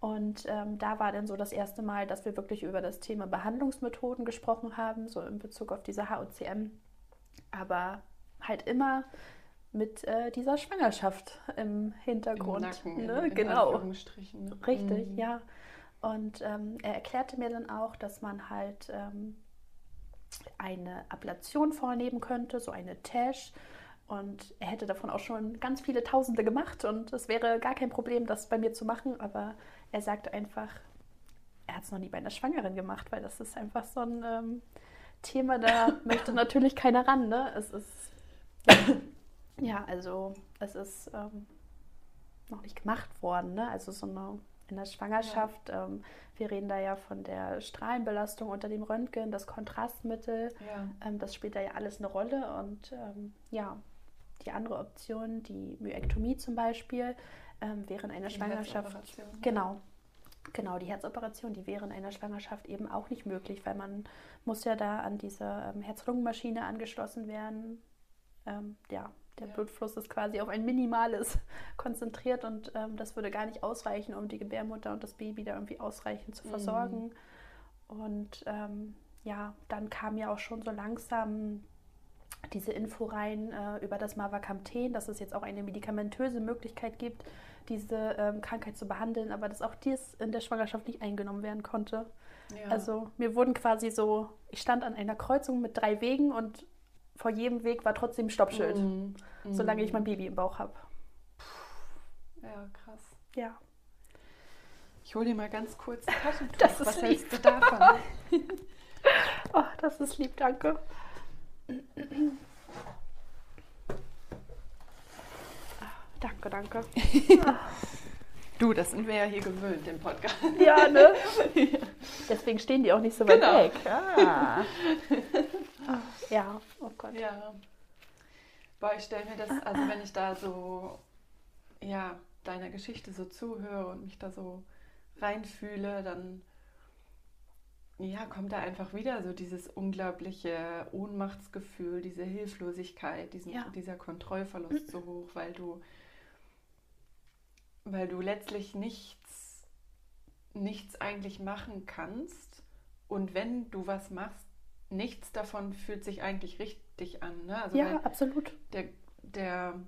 S3: Und ähm, da war dann so das erste Mal, dass wir wirklich über das Thema Behandlungsmethoden gesprochen haben, so in Bezug auf diese HOCM. Aber halt immer mit äh, dieser Schwangerschaft im Hintergrund. Im Nacken, ne? in, genau. Ne? Richtig, mhm. ja. Und ähm, er erklärte mir dann auch, dass man halt ähm, eine Ablation vornehmen könnte, so eine TASH. Und er hätte davon auch schon ganz viele Tausende gemacht und es wäre gar kein Problem, das bei mir zu machen. Aber er sagte einfach, er hat es noch nie bei einer Schwangeren gemacht, weil das ist einfach so ein ähm, Thema, da möchte natürlich keiner ran. Ne? Es ist ja, also es ist ähm, noch nicht gemacht worden. Ne? Also so eine in der Schwangerschaft, ja. ähm, wir reden da ja von der Strahlenbelastung unter dem Röntgen, das Kontrastmittel, ja. ähm, das spielt da ja alles eine Rolle. Und ähm, ja, die andere Option, die Myektomie zum Beispiel, ähm, während einer die Schwangerschaft. Genau. Genau, die Herzoperation, die wäre in einer Schwangerschaft eben auch nicht möglich, weil man muss ja da an diese ähm, Herz-Lungen-Maschine angeschlossen werden. Ähm, ja, der ja. Blutfluss ist quasi auf ein minimales konzentriert und ähm, das würde gar nicht ausreichen, um die Gebärmutter und das Baby da irgendwie ausreichend zu versorgen. Mhm. Und ähm, ja, dann kam ja auch schon so langsam diese Info rein äh, über das Mavacamten, dass es jetzt auch eine medikamentöse Möglichkeit gibt, diese ähm, Krankheit zu behandeln, aber dass auch dies in der Schwangerschaft nicht eingenommen werden konnte. Ja. Also mir wurden quasi so, ich stand an einer Kreuzung mit drei Wegen und vor jedem Weg war trotzdem Stoppschild, mm. solange ich mein Baby im Bauch habe.
S2: Ja, krass.
S3: Ja.
S2: Ich hole dir mal ganz kurz Taschentuch.
S3: Das ist
S2: Was
S3: lieb.
S2: hältst du davon?
S3: oh, das ist lieb, danke. Ah, Danke, danke.
S2: Du, das sind wir ja hier gewöhnt im Podcast.
S3: Ja, ne? Deswegen stehen die auch nicht so weit
S2: Genau.
S3: weg. Ah. Ah, Ja, oh Gott.
S2: Ja. Boah, ich stelle mir das, also wenn ich da so, ja, deiner Geschichte so zuhöre und mich da so reinfühle, dann, ja, kommt da einfach wieder so dieses unglaubliche Ohnmachtsgefühl, diese Hilflosigkeit, diesen,
S3: Ja.
S2: dieser Kontrollverlust so hoch, weil du, weil du letztlich nichts, nichts eigentlich machen kannst und wenn du was machst, nichts davon fühlt sich eigentlich richtig an. Ne? Also
S3: Ja, absolut.
S2: der, der,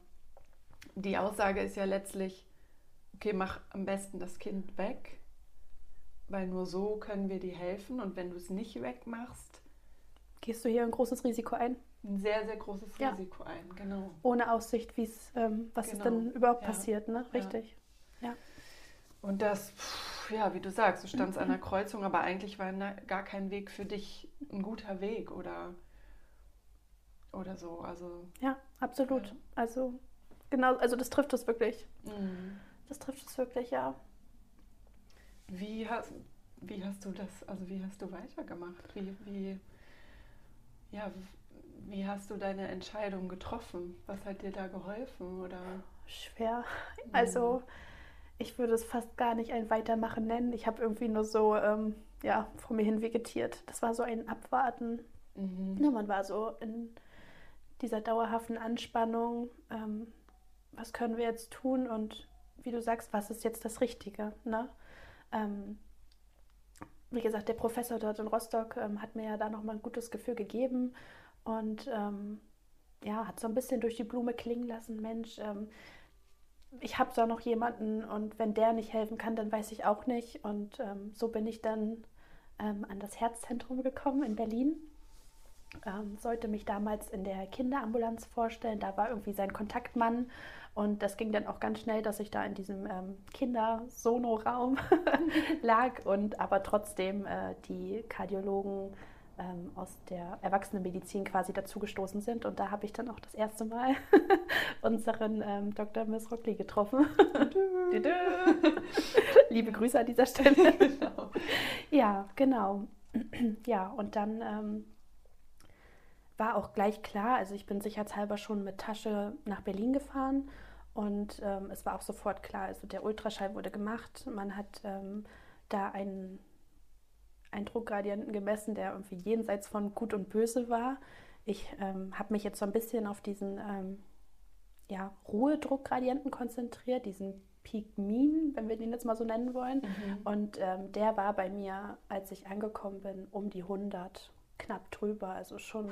S2: die Aussage ist ja letztlich, okay, mach am besten das Kind weg, weil nur so können wir dir helfen. Und wenn du es nicht wegmachst,
S3: Gehst du hier ein großes Risiko ein,
S2: ein sehr, sehr großes
S3: Ja.
S2: Risiko ein. Genau.
S3: ohne Aussicht, wie's, ähm, was
S2: Genau.
S3: ist denn überhaupt
S2: Ja.
S3: passiert, ne?
S2: Ja.
S3: Richtig.
S2: Und das, pff, ja, wie du sagst, du standst an der Kreuzung, aber eigentlich war na, gar kein Weg für dich ein guter Weg oder, oder so. Also,
S3: Ja, absolut.
S2: Ja.
S3: Also, genau, also das trifft es wirklich.
S2: mh.
S3: Das trifft es wirklich, ja.
S2: Wie hast, wie hast du das, also wie hast du weitergemacht? Wie, wie, ja, wie hast du deine Entscheidung getroffen? Was hat dir da geholfen? Oder?
S3: Schwer. Also, ich würde es fast gar nicht ein Weitermachen nennen. Ich habe irgendwie nur so, ähm, ja, vor mir hin vegetiert. Das war so ein Abwarten.
S2: Mhm.
S3: Ja, man war so in dieser dauerhaften Anspannung. Ähm, was können wir jetzt tun? Und wie du sagst, was ist jetzt das Richtige? Ne? Ähm, wie gesagt, der Professor dort in Rostock ähm, hat mir ja da nochmal ein gutes Gefühl gegeben und ähm, ja, hat so ein bisschen durch die Blume klingen lassen, Mensch, ähm, ich habe da noch jemanden und wenn der nicht helfen kann, dann weiß ich auch nicht. Und ähm, so bin ich dann ähm, an das Herzzentrum gekommen in Berlin. Ähm, sollte mich damals in der Kinderambulanz vorstellen. Da war irgendwie sein Kontaktmann und das ging dann auch ganz schnell, dass ich da in diesem ähm, Kindersonoraum lag und aber trotzdem äh, die Kardiologen ähm, aus der Erwachsenenmedizin quasi dazugestoßen sind. Und da habe ich dann auch das erste Mal unseren ähm, Dr. Miss Rockley getroffen. Liebe Grüße an dieser Stelle.
S2: genau.
S3: Ja, genau. ja, und dann ähm, war auch gleich klar, also ich bin sicherheitshalber schon mit Tasche nach Berlin gefahren und ähm, es war auch sofort klar, also der Ultraschall wurde gemacht, man hat ähm, da einen, einen Druckgradienten gemessen, der irgendwie jenseits von Gut und Böse war. Ich ähm, habe mich jetzt so ein bisschen auf diesen ähm, ja, Ruhedruckgradienten konzentriert, diesen Peak Mean, wenn wir den jetzt mal so nennen wollen.
S2: Mhm.
S3: Und ähm, der war bei mir, als ich angekommen bin, um die 100, knapp drüber, also schon.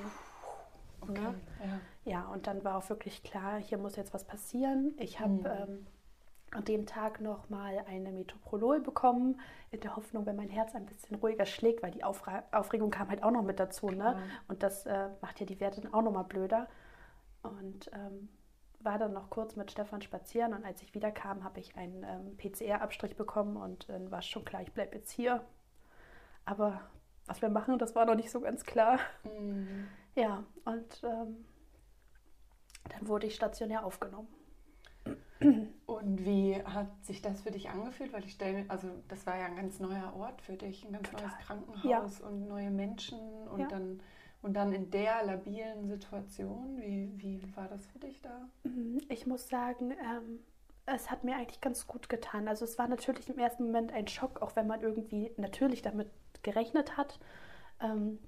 S2: Okay.
S3: Ne?
S2: Ja.
S3: Ja, und dann war auch wirklich klar, hier muss jetzt was passieren. Ich habe
S2: Mhm.
S3: ähm, an dem Tag noch mal eine Metoprolol bekommen, in der Hoffnung, wenn mein Herz ein bisschen ruhiger schlägt, weil die Aufra Aufregung kam halt auch noch mit dazu. Ne? Und das äh, macht ja die Werte dann auch noch mal blöder. Und ähm, war dann noch kurz mit Stefan spazieren und als ich wiederkam, habe ich einen ähm, PCR-Abstrich bekommen und dann war schon klar, ich bleibe jetzt hier. Aber was wir machen, das war noch nicht so ganz klar.
S2: Mhm.
S3: Ja, und ähm, dann wurde ich stationär aufgenommen.
S2: Und wie hat sich das für dich angefühlt? Weil ich stelle also das war ja ein ganz neuer Ort für dich, ein ganz
S3: Total.
S2: neues Krankenhaus und neue Menschen und
S3: Ja.
S2: dann und dann in der labilen Situation. Wie, wie war das für dich da?
S3: Mhm, Ich muss sagen, ähm, es hat mir eigentlich ganz gut getan. Also es war natürlich im ersten Moment ein Schock, auch wenn man irgendwie natürlich damit gerechnet hat. Ähm,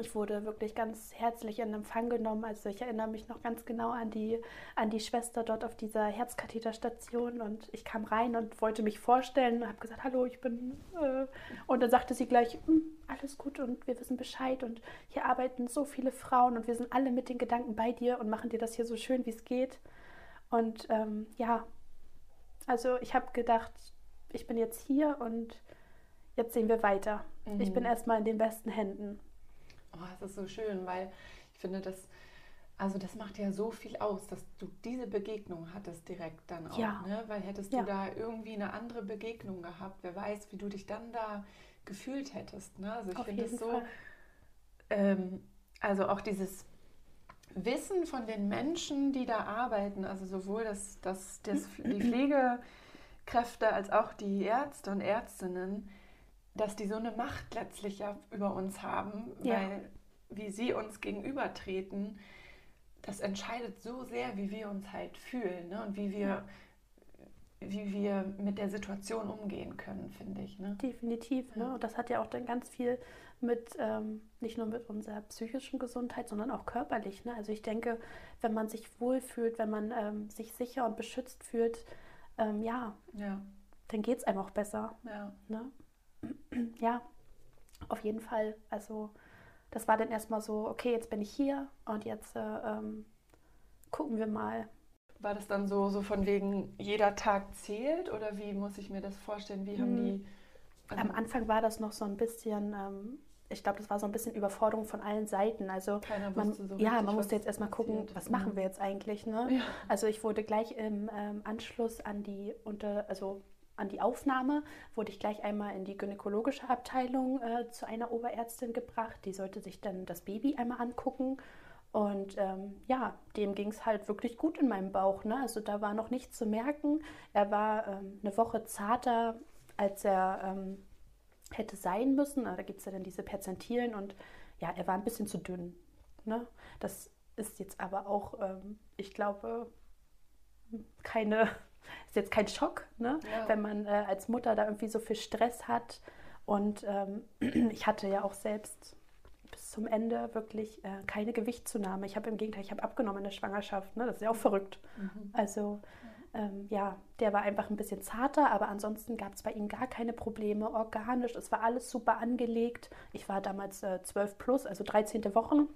S3: ich wurde wirklich ganz herzlich in Empfang genommen. Also ich erinnere mich noch ganz genau an die, an die Schwester dort auf dieser Herzkatheterstation und ich kam rein und wollte mich vorstellen und habe gesagt, hallo, ich bin... Äh, und dann sagte sie gleich, "Hm, alles gut und wir wissen Bescheid und hier arbeiten so viele Frauen und wir sind alle mit den Gedanken bei dir und machen dir das hier so schön, wie es geht. Und ähm, ja, also ich habe gedacht, ich bin jetzt hier und jetzt sehen wir weiter. Ich bin
S2: Mhm.
S3: erstmal in den besten Händen.
S2: Oh, das ist so schön, weil ich finde, das Also das macht ja so viel aus, dass du diese Begegnung hattest direkt dann auch,
S3: ja.
S2: ne? Weil hättest ja. du da irgendwie eine andere Begegnung gehabt, wer weiß, wie du dich dann da gefühlt hättest. Ne? Also ich finde es so, ähm, also auch dieses Wissen von den Menschen, die da arbeiten, also sowohl das, das, das, die Pflegekräfte als auch die Ärzte und Ärztinnen, dass die so eine Macht letztlich ja über uns haben, ja. weil wie sie uns gegenübertreten, das entscheidet so sehr, wie wir uns halt fühlen ne? und wie wir, ja. wie wir mit der Situation umgehen können, finde ich. Ne?
S3: Definitiv. Ne? Und das hat ja auch dann ganz viel mit, ähm, nicht nur mit unserer psychischen Gesundheit, sondern auch körperlich. Ne? Also ich denke, wenn man sich wohlfühlt, wenn man ähm, sich sicher und beschützt fühlt, ähm, ja, ja, dann geht es einem auch besser. Ja. Ne? ja, auf jeden Fall. Also das war dann erstmal so, okay, jetzt bin ich hier und jetzt äh, ähm, gucken wir mal.
S2: War das dann so, so von wegen, jeder Tag zählt oder wie muss ich mir das vorstellen? Wie haben hm. die.
S3: Also Am Anfang war das noch so ein bisschen, ähm, ich glaube, das war so ein bisschen Überforderung von allen Seiten. Also man, so ja, man musste jetzt erstmal gucken, was machen mhm. wir jetzt eigentlich. Ne? Ja. Also ich wurde gleich im ähm, Anschluss an die unter, also an die Aufnahme wurde ich gleich einmal in die gynäkologische Abteilung äh, zu einer Oberärztin gebracht. Die sollte sich dann das Baby einmal angucken. Und ähm, ja, dem ging es halt wirklich gut in meinem Bauch. Ne? Also da war noch nichts zu merken. Er war ähm, eine Woche zarter, als er ähm, hätte sein müssen. Da gibt es ja dann diese Perzentilen und ja, er war ein bisschen zu dünn. Ne? Das ist jetzt aber auch, ähm, ich glaube, keine ist jetzt kein Schock, ne? Ja. wenn man äh, als Mutter da irgendwie so viel Stress hat. Und ähm, ich hatte ja auch selbst bis zum Ende wirklich äh, keine Gewichtszunahme. Ich habe im Gegenteil, ich habe abgenommen in der Schwangerschaft. Ne? Das ist ja auch verrückt. Mhm. Also ähm, ja, der war einfach ein bisschen zarter, aber ansonsten gab es bei ihm gar keine Probleme. Organisch, es war alles super angelegt. Ich war damals äh, 12 plus, also 13. Wochen.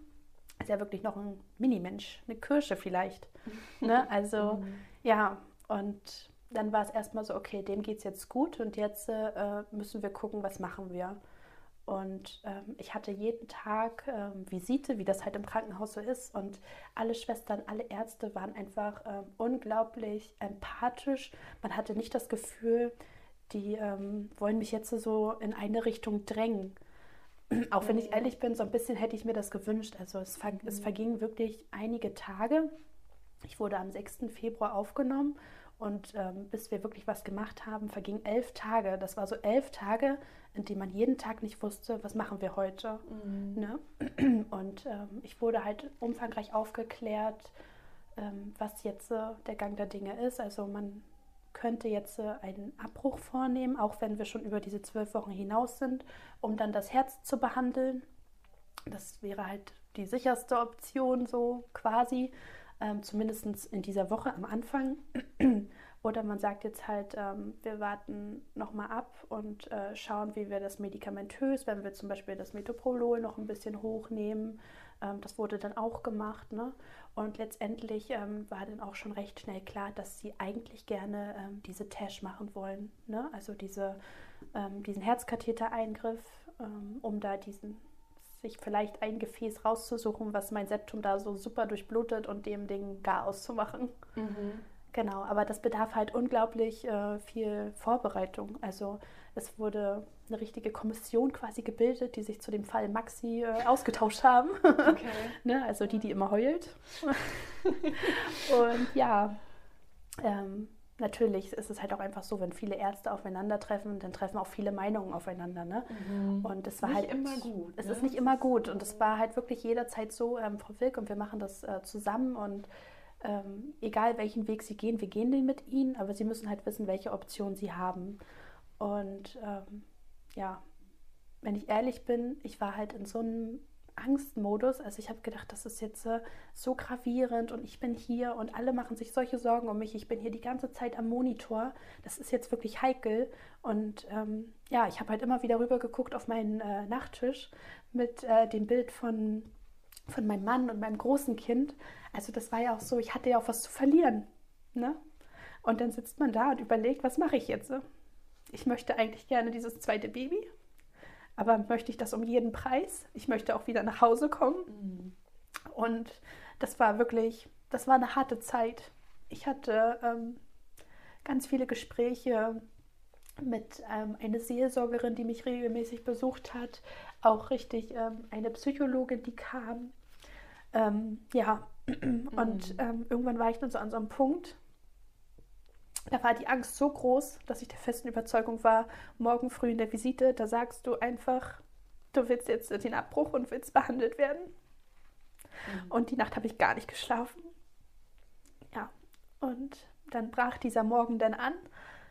S3: Ist ja wirklich noch ein Minimensch, eine Kirsche vielleicht. ne? Also mhm. ja, und dann war es erstmal so, okay, dem geht es jetzt gut und jetzt äh, müssen wir gucken, was machen wir. Und ähm, ich hatte jeden Tag ähm, Visite, wie das halt im Krankenhaus so ist. Und alle Schwestern, alle Ärzte waren einfach ähm, unglaublich empathisch. Man hatte nicht das Gefühl, die ähm, wollen mich jetzt so in eine Richtung drängen. Auch wenn ich ehrlich bin, so ein bisschen hätte ich mir das gewünscht. Also es, ver mhm. es vergingen wirklich einige Tage. Ich wurde am 6. Februar aufgenommen und ähm, bis wir wirklich was gemacht haben, vergingen elf Tage. Das war so elf Tage, in denen man jeden Tag nicht wusste, was machen wir heute. Mhm. Ne? Und ähm, ich wurde halt umfangreich aufgeklärt, ähm, was jetzt äh, der Gang der Dinge ist. Also man könnte jetzt äh, einen Abbruch vornehmen, auch wenn wir schon über diese zwölf Wochen hinaus sind, um dann das Herz zu behandeln. Das wäre halt die sicherste Option so quasi ähm, zumindest in dieser Woche am Anfang. Oder man sagt jetzt halt, ähm, wir warten nochmal ab und äh, schauen, wie wir das medikamentös, wenn wir zum Beispiel das Metoprolol noch ein bisschen hochnehmen. Ähm, das wurde dann auch gemacht. Ne? Und letztendlich ähm, war dann auch schon recht schnell klar, dass sie eigentlich gerne ähm, diese Tash machen wollen. Ne? Also diese, ähm, diesen Herzkatheter-Eingriff, ähm, um da diesen sich vielleicht ein Gefäß rauszusuchen, was mein Septum da so super durchblutet und dem Ding gar auszumachen. Mhm. Genau, aber das bedarf halt unglaublich äh, viel Vorbereitung. Also es wurde eine richtige Kommission quasi gebildet, die sich zu dem Fall Maxi äh, ausgetauscht haben. Okay. ne? Also die, die immer heult. und ja, ähm, natürlich ist es halt auch einfach so, wenn viele Ärzte aufeinandertreffen, dann treffen auch viele Meinungen aufeinander. Ne? Mhm. Und es war
S2: nicht
S3: halt
S2: immer gut.
S3: Es ne? ist nicht immer gut und es war halt wirklich jederzeit so, ähm, Frau Wilk, und wir machen das äh, zusammen und ähm, egal welchen Weg Sie gehen, wir gehen den mit Ihnen, aber Sie müssen halt wissen, welche Option Sie haben. Und ähm, ja, wenn ich ehrlich bin, ich war halt in so einem Angstmodus. Also ich habe gedacht, das ist jetzt äh, so gravierend und ich bin hier und alle machen sich solche Sorgen um mich. Ich bin hier die ganze Zeit am Monitor. Das ist jetzt wirklich heikel. Und ähm, ja, ich habe halt immer wieder rüber geguckt auf meinen äh, Nachttisch mit äh, dem Bild von, von meinem Mann und meinem großen Kind. Also das war ja auch so, ich hatte ja auch was zu verlieren. Ne? Und dann sitzt man da und überlegt, was mache ich jetzt? Ich möchte eigentlich gerne dieses zweite Baby aber möchte ich das um jeden Preis? Ich möchte auch wieder nach Hause kommen. Mhm. Und das war wirklich, das war eine harte Zeit. Ich hatte ähm, ganz viele Gespräche mit ähm, einer Seelsorgerin, die mich regelmäßig besucht hat, auch richtig ähm, eine Psychologin, die kam. Ähm, ja, und mhm. ähm, irgendwann war ich dann so an so einem Punkt, da war die Angst so groß, dass ich der festen Überzeugung war, morgen früh in der Visite, da sagst du einfach, du willst jetzt den Abbruch und willst behandelt werden. Mhm. Und die Nacht habe ich gar nicht geschlafen. Ja, und dann brach dieser Morgen dann an.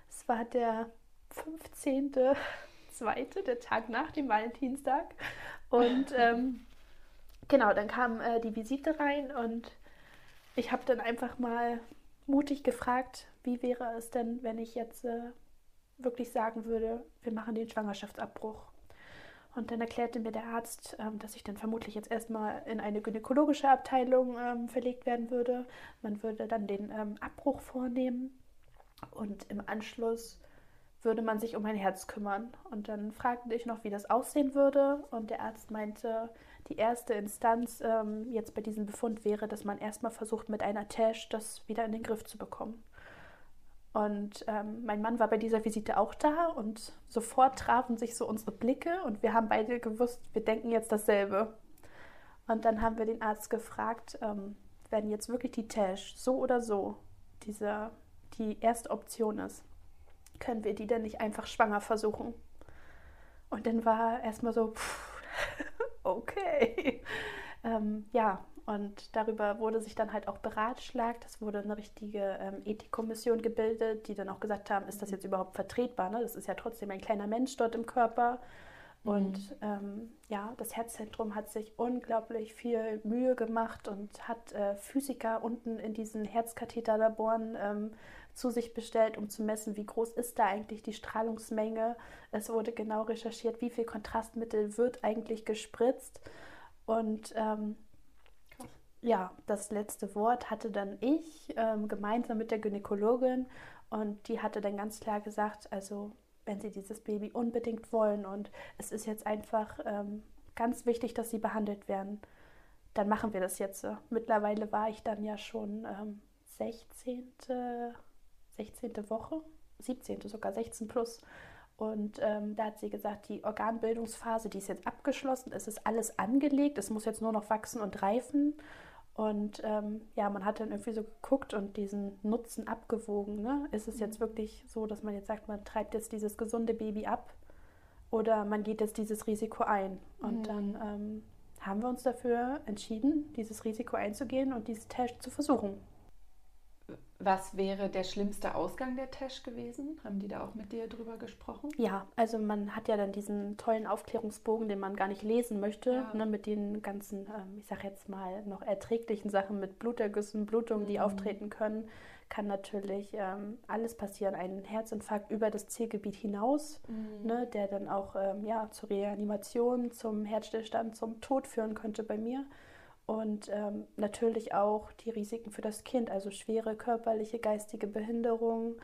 S3: Es war der 15.2., der Tag nach dem Valentinstag. Und ähm, genau, dann kam äh, die Visite rein und ich habe dann einfach mal mutig gefragt, wie wäre es denn, wenn ich jetzt äh, wirklich sagen würde, wir machen den Schwangerschaftsabbruch. Und dann erklärte mir der Arzt, ähm, dass ich dann vermutlich jetzt erstmal in eine gynäkologische Abteilung ähm, verlegt werden würde. Man würde dann den ähm, Abbruch vornehmen und im Anschluss würde man sich um mein Herz kümmern. Und dann fragte ich noch, wie das aussehen würde. Und der Arzt meinte, die erste Instanz ähm, jetzt bei diesem Befund wäre, dass man erstmal versucht, mit einer Tash das wieder in den Griff zu bekommen. Und ähm, mein Mann war bei dieser Visite auch da und sofort trafen sich so unsere Blicke und wir haben beide gewusst, wir denken jetzt dasselbe. Und dann haben wir den Arzt gefragt, ähm, wenn jetzt wirklich die Tash so oder so diese, die erste Option ist, können wir die denn nicht einfach schwanger versuchen? Und dann war erstmal so, pff, okay. ähm, ja, und darüber wurde sich dann halt auch beratschlagt. Es wurde eine richtige ähm, Ethikkommission gebildet, die dann auch gesagt haben, ist das jetzt überhaupt vertretbar? Ne? Das ist ja trotzdem ein kleiner Mensch dort im Körper. Und mhm. ähm, ja, das Herzzentrum hat sich unglaublich viel Mühe gemacht und hat äh, Physiker unten in diesen Herzkatheterlaboren ähm, zu sich bestellt, um zu messen, wie groß ist da eigentlich die Strahlungsmenge. Es wurde genau recherchiert, wie viel Kontrastmittel wird eigentlich gespritzt. Und ähm, ja, das letzte Wort hatte dann ich ähm, gemeinsam mit der Gynäkologin und die hatte dann ganz klar gesagt, also wenn sie dieses Baby unbedingt wollen und es ist jetzt einfach ähm, ganz wichtig, dass sie behandelt werden, dann machen wir das jetzt. Mittlerweile war ich dann ja schon ähm, 16. 16. Woche, 17. sogar 16 plus. Und ähm, da hat sie gesagt, die Organbildungsphase, die ist jetzt abgeschlossen, es ist alles angelegt, es muss jetzt nur noch wachsen und reifen. Und ähm, ja, man hat dann irgendwie so geguckt und diesen Nutzen abgewogen. Ne? Ist es jetzt mhm. wirklich so, dass man jetzt sagt, man treibt jetzt dieses gesunde Baby ab oder man geht jetzt dieses Risiko ein? Und mhm. dann ähm, haben wir uns dafür entschieden, dieses Risiko einzugehen und diese Test zu versuchen.
S2: Was wäre der schlimmste Ausgang der Tesch gewesen? Haben die da auch mit dir drüber gesprochen?
S3: Ja, also man hat ja dann diesen tollen Aufklärungsbogen, den man gar nicht lesen möchte, ja. ne, mit den ganzen, ähm, ich sag jetzt mal, noch erträglichen Sachen mit Blutergüssen, Blutungen, die mhm. auftreten können. Kann natürlich ähm, alles passieren. Ein Herzinfarkt über das Zielgebiet hinaus, mhm. ne, der dann auch ähm, ja, zur Reanimation, zum Herzstillstand, zum Tod führen könnte bei mir und ähm, natürlich auch die Risiken für das Kind, also schwere körperliche, geistige Behinderung.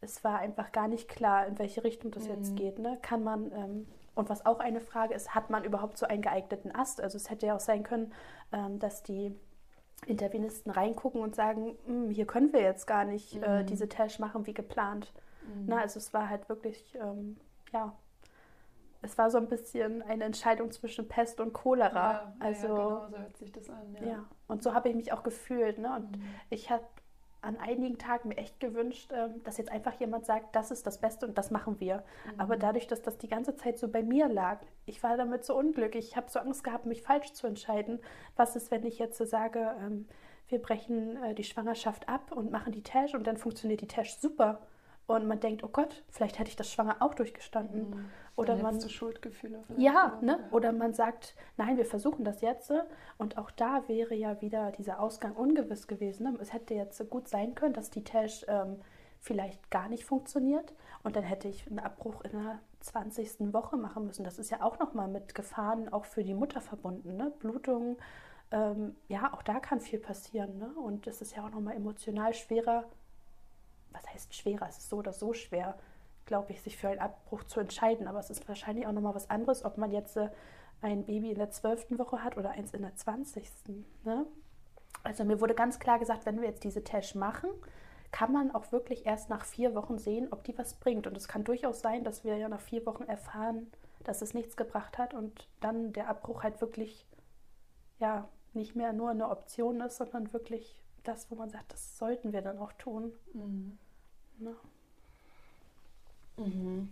S3: Es war einfach gar nicht klar, in welche Richtung das mhm. jetzt geht. Ne? Kann man, ähm, und was auch eine Frage ist, hat man überhaupt so einen geeigneten Ast? Also es hätte ja auch sein können, ähm, dass die Intervenisten reingucken und sagen, hm, hier können wir jetzt gar nicht äh, mhm. äh, diese Tash machen wie geplant. Mhm. Na, also es war halt wirklich, ähm, ja, es war so ein bisschen eine Entscheidung zwischen Pest und Cholera. Ja, also, ja,
S2: genau, so hört sich das an.
S3: Ja, ja. und so habe ich mich auch gefühlt. Ne? Und mhm. ich habe an einigen Tagen mir echt gewünscht, ähm, dass jetzt einfach jemand sagt, das ist das Beste und das machen wir. Mhm. Aber dadurch, dass das die ganze Zeit so bei mir lag, ich war damit so unglücklich. Ich habe so Angst gehabt, mich falsch zu entscheiden. Was ist, wenn ich jetzt sage, ähm, wir brechen äh, die Schwangerschaft ab und machen die Tash und dann funktioniert die Tash super. Und man denkt, oh Gott, vielleicht hätte ich das schwanger auch durchgestanden. Mhm.
S2: Oder man Schuldgefühle.
S3: Ja, ne? Oder man sagt, nein, wir versuchen das jetzt. Und auch da wäre ja wieder dieser Ausgang ungewiss gewesen. Ne? Es hätte jetzt gut sein können, dass die Tash ähm, vielleicht gar nicht funktioniert. Und dann hätte ich einen Abbruch in der 20. Woche machen müssen. Das ist ja auch nochmal mit Gefahren auch für die Mutter verbunden. Ne? Blutungen, ähm, ja, auch da kann viel passieren. Ne? Und es ist ja auch nochmal emotional schwerer. Was heißt schwerer? Es ist so oder so schwer glaube ich, sich für einen Abbruch zu entscheiden. Aber es ist wahrscheinlich auch nochmal was anderes, ob man jetzt äh, ein Baby in der zwölften Woche hat oder eins in der zwanzigsten. Ne? Also mir wurde ganz klar gesagt, wenn wir jetzt diese Tash machen, kann man auch wirklich erst nach vier Wochen sehen, ob die was bringt. Und es kann durchaus sein, dass wir ja nach vier Wochen erfahren, dass es nichts gebracht hat und dann der Abbruch halt wirklich ja nicht mehr nur eine Option ist, sondern wirklich das, wo man sagt, das sollten wir dann auch tun. Mhm.
S2: Ne? Mhm.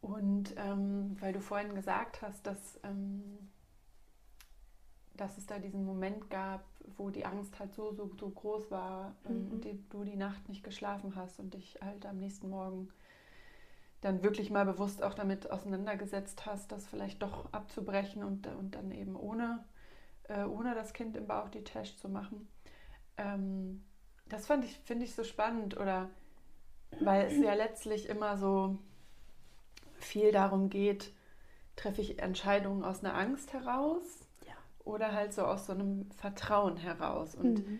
S2: Und ähm, weil du vorhin gesagt hast, dass, ähm, dass es da diesen Moment gab, wo die Angst halt so, so, so groß war ähm, mhm. und die, du die Nacht nicht geschlafen hast und dich halt am nächsten Morgen dann wirklich mal bewusst auch damit auseinandergesetzt hast, das vielleicht doch abzubrechen und, und dann eben ohne, äh, ohne das Kind im Bauch die Tash zu machen. Ähm, das fand ich, finde ich so spannend oder weil es ja letztlich immer so viel darum geht, treffe ich Entscheidungen aus einer Angst heraus ja. oder halt so aus so einem Vertrauen heraus. Und mhm.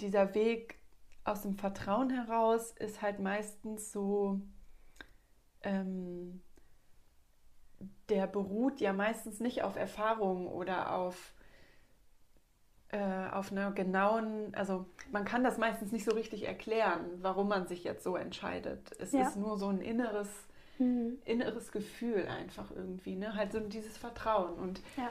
S2: dieser Weg aus dem Vertrauen heraus ist halt meistens so, ähm, der beruht ja meistens nicht auf Erfahrungen oder auf äh, auf einer genauen, also man kann das meistens nicht so richtig erklären, warum man sich jetzt so entscheidet. Es ja. ist nur so ein inneres, mhm. inneres Gefühl einfach irgendwie, ne? Halt so dieses Vertrauen. Und ja.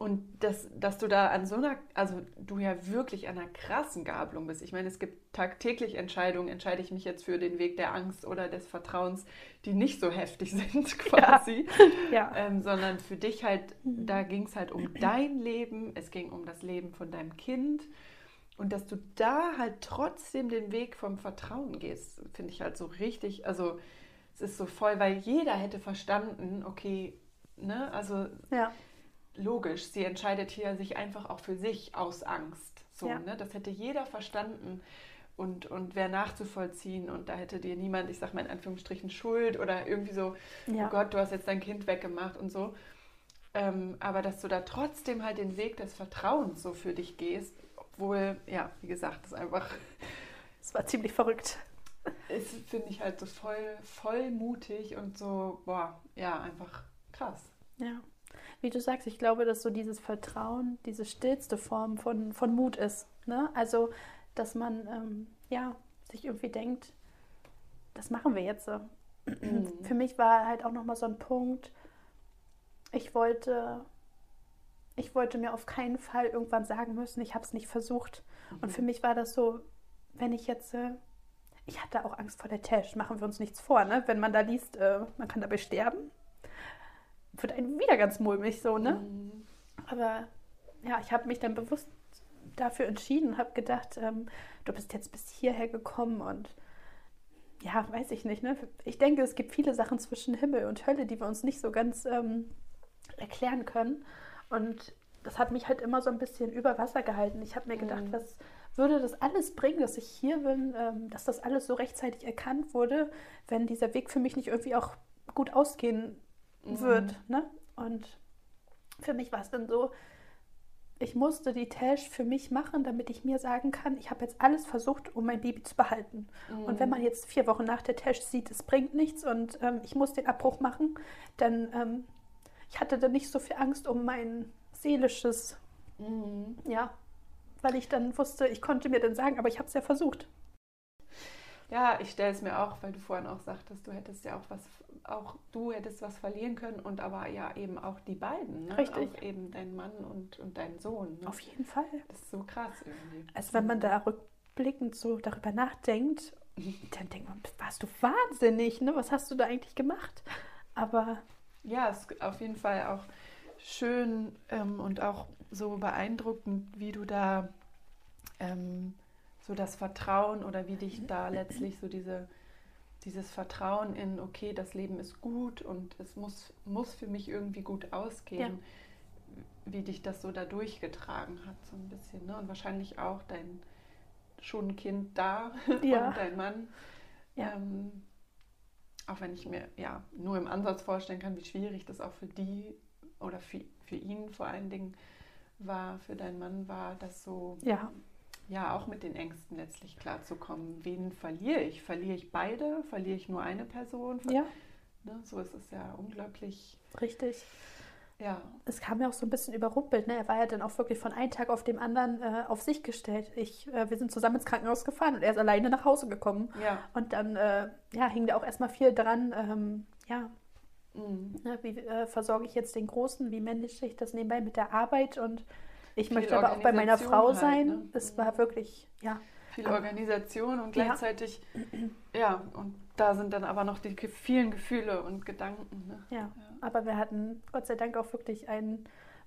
S2: Und dass, dass du da an so einer, also du ja wirklich an einer krassen Gabelung bist. Ich meine, es gibt tagtäglich Entscheidungen, entscheide ich mich jetzt für den Weg der Angst oder des Vertrauens, die nicht so heftig sind quasi, ja. ja. Ähm, sondern für dich halt, mhm. da ging es halt um dein Leben, es ging um das Leben von deinem Kind. Und dass du da halt trotzdem den Weg vom Vertrauen gehst, finde ich halt so richtig, also es ist so voll, weil jeder hätte verstanden, okay, ne, also... Ja logisch, sie entscheidet hier sich einfach auch für sich aus Angst. So, ja. ne? Das hätte jeder verstanden und, und wäre nachzuvollziehen und da hätte dir niemand, ich sag mal in Anführungsstrichen, Schuld oder irgendwie so, ja. oh Gott, du hast jetzt dein Kind weggemacht und so. Ähm, aber dass du da trotzdem halt den Weg des Vertrauens so für dich gehst, obwohl, ja, wie gesagt, das einfach.
S3: Es war ziemlich verrückt.
S2: Ist, finde ich halt so voll, voll mutig und so, boah, ja, einfach krass.
S3: Ja wie du sagst, ich glaube, dass so dieses Vertrauen diese stillste Form von, von Mut ist. Ne? Also, dass man ähm, ja, sich irgendwie denkt, das machen wir jetzt. Mhm. Für mich war halt auch nochmal so ein Punkt, ich wollte, ich wollte mir auf keinen Fall irgendwann sagen müssen, ich habe es nicht versucht. Mhm. Und für mich war das so, wenn ich jetzt, äh, ich hatte auch Angst vor der Tash, machen wir uns nichts vor, ne? wenn man da liest, äh, man kann dabei sterben wird einem wieder ganz mulmig so, ne? Mhm. Aber ja, ich habe mich dann bewusst dafür entschieden, habe gedacht, ähm, du bist jetzt bis hierher gekommen und ja, weiß ich nicht, ne? Ich denke, es gibt viele Sachen zwischen Himmel und Hölle, die wir uns nicht so ganz ähm, erklären können. Und das hat mich halt immer so ein bisschen über Wasser gehalten. Ich habe mir gedacht, mhm. was würde das alles bringen, dass ich hier bin, ähm, dass das alles so rechtzeitig erkannt wurde, wenn dieser Weg für mich nicht irgendwie auch gut ausgehen wird. Mhm. Ne? Und für mich war es dann so, ich musste die Tash für mich machen, damit ich mir sagen kann, ich habe jetzt alles versucht, um mein Baby zu behalten. Mhm. Und wenn man jetzt vier Wochen nach der Tash sieht, es bringt nichts und ähm, ich muss den Abbruch machen, dann ähm, ich hatte dann nicht so viel Angst um mein seelisches, mhm. ja, weil ich dann wusste, ich konnte mir dann sagen, aber ich habe es ja versucht.
S2: Ja, ich stelle es mir auch, weil du vorhin auch sagtest, du hättest ja auch was auch du hättest was verlieren können und aber ja eben auch die beiden. Ne?
S3: Richtig.
S2: Auch eben dein Mann und, und dein Sohn.
S3: Ne? Auf jeden Fall.
S2: Das ist so krass irgendwie.
S3: Also wenn man da rückblickend so darüber nachdenkt, dann denkt man, warst du wahnsinnig, ne? Was hast du da eigentlich gemacht? Aber.
S2: Ja, es ist auf jeden Fall auch schön ähm, und auch so beeindruckend, wie du da ähm, so das Vertrauen oder wie dich da letztlich so diese dieses Vertrauen in, okay, das Leben ist gut und es muss, muss für mich irgendwie gut ausgehen, ja. wie dich das so da durchgetragen hat, so ein bisschen. Ne? Und wahrscheinlich auch dein schon Kind da ja. und dein Mann. Ja. Ähm, auch wenn ich mir ja nur im Ansatz vorstellen kann, wie schwierig das auch für die oder für, für ihn vor allen Dingen war, für deinen Mann war, das so
S3: ja
S2: ja auch mit den Ängsten letztlich klarzukommen. Wen verliere ich? Verliere ich beide? Verliere ich nur eine Person?
S3: Ja.
S2: Ne, so ist es ja unglaublich.
S3: Richtig. ja. es kam mir auch so ein bisschen überrumpelt. Ne? Er war ja dann auch wirklich von einem Tag auf dem anderen äh, auf sich gestellt. Ich, äh, wir sind zusammen ins Krankenhaus gefahren und er ist alleine nach Hause gekommen. Ja. Und dann äh, ja, hing da auch erstmal viel dran, ähm, ja, mhm. ne, wie äh, versorge ich jetzt den Großen, wie manage ich das nebenbei mit der Arbeit und ich möchte aber auch bei meiner Frau halt, sein. Ne? Es war wirklich, ja.
S2: Viel Organisation und gleichzeitig, ja. ja, und da sind dann aber noch die vielen Gefühle und Gedanken. Ne?
S3: Ja. ja. aber wir hatten Gott sei Dank auch wirklich ein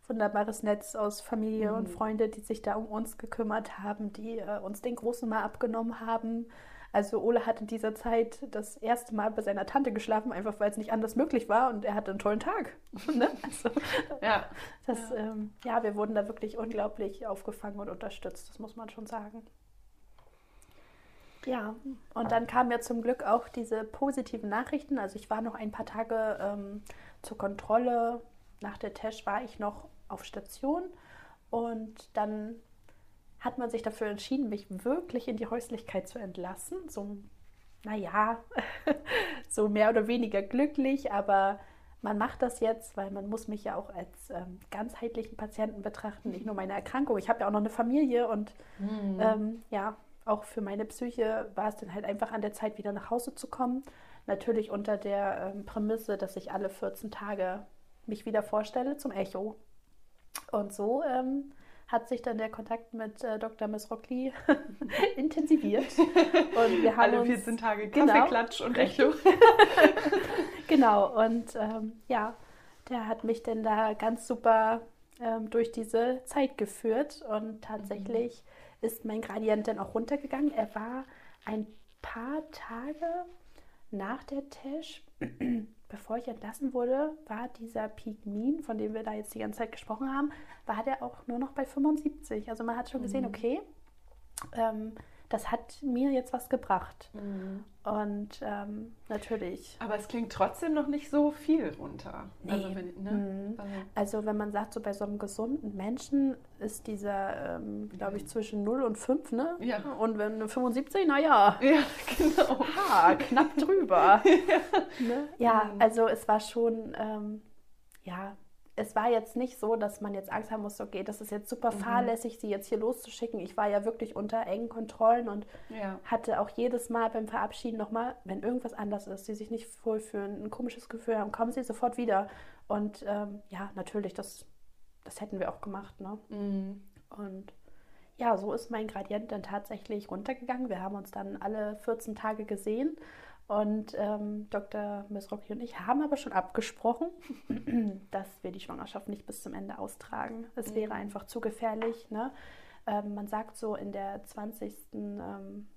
S3: wunderbares Netz aus Familie mhm. und Freunde, die sich da um uns gekümmert haben, die äh, uns den Großen mal abgenommen haben. Also Ole hat in dieser Zeit das erste Mal bei seiner Tante geschlafen, einfach weil es nicht anders möglich war und er hatte einen tollen Tag. ne? also, ja. Das, ja. Ähm, ja, wir wurden da wirklich unglaublich aufgefangen und unterstützt, das muss man schon sagen. Ja, und dann kamen ja zum Glück auch diese positiven Nachrichten. Also ich war noch ein paar Tage ähm, zur Kontrolle. Nach der Test war ich noch auf Station und dann hat man sich dafür entschieden, mich wirklich in die Häuslichkeit zu entlassen. So, naja, so mehr oder weniger glücklich, aber man macht das jetzt, weil man muss mich ja auch als ähm, ganzheitlichen Patienten betrachten, nicht nur meine Erkrankung. Ich habe ja auch noch eine Familie und mhm. ähm, ja, auch für meine Psyche war es dann halt einfach an der Zeit, wieder nach Hause zu kommen. Natürlich unter der ähm, Prämisse, dass ich alle 14 Tage mich wieder vorstelle zum Echo. Und so ähm, hat sich dann der Kontakt mit äh, Dr. Miss Rockley intensiviert.
S2: Und wir haben alle 14 uns, Tage Kaffeeklatsch genau, und Echo.
S3: genau, und ähm, ja, der hat mich dann da ganz super ähm, durch diese Zeit geführt und tatsächlich. Mhm ist mein Gradient dann auch runtergegangen. Er war ein paar Tage nach der Tesch, bevor ich entlassen wurde, war dieser Peak Mean, von dem wir da jetzt die ganze Zeit gesprochen haben, war der auch nur noch bei 75. Also man hat schon gesehen, mhm. okay, ähm, das hat mir jetzt was gebracht. Mhm. Und ähm, natürlich.
S2: Aber es klingt trotzdem noch nicht so viel runter.
S3: Nee. Also, wenn, ne? mhm. also. also, wenn man sagt, so bei so einem gesunden Menschen ist dieser, ähm, glaube ich, zwischen 0 und 5, ne? Ja. Und wenn 75, naja. Ja, genau. Ha, knapp drüber. ja. Ne? ja, mhm. also es war schon, ähm, ja, es war jetzt nicht so, dass man jetzt Angst haben muss, okay, das ist jetzt super mhm. fahrlässig, sie jetzt hier loszuschicken. Ich war ja wirklich unter engen Kontrollen und ja. hatte auch jedes Mal beim Verabschieden nochmal, wenn irgendwas anders ist, sie sich nicht wohlfühlen, ein komisches Gefühl haben, kommen sie sofort wieder. Und ähm, ja, natürlich, das, das hätten wir auch gemacht. Ne? Mhm. Und ja, so ist mein Gradient dann tatsächlich runtergegangen. Wir haben uns dann alle 14 Tage gesehen und ähm, Dr. Misrocki und ich haben aber schon abgesprochen, dass wir die Schwangerschaft nicht bis zum Ende austragen. Es mhm. wäre einfach zu gefährlich. Ne? Ähm, man sagt so in der 20. Ähm,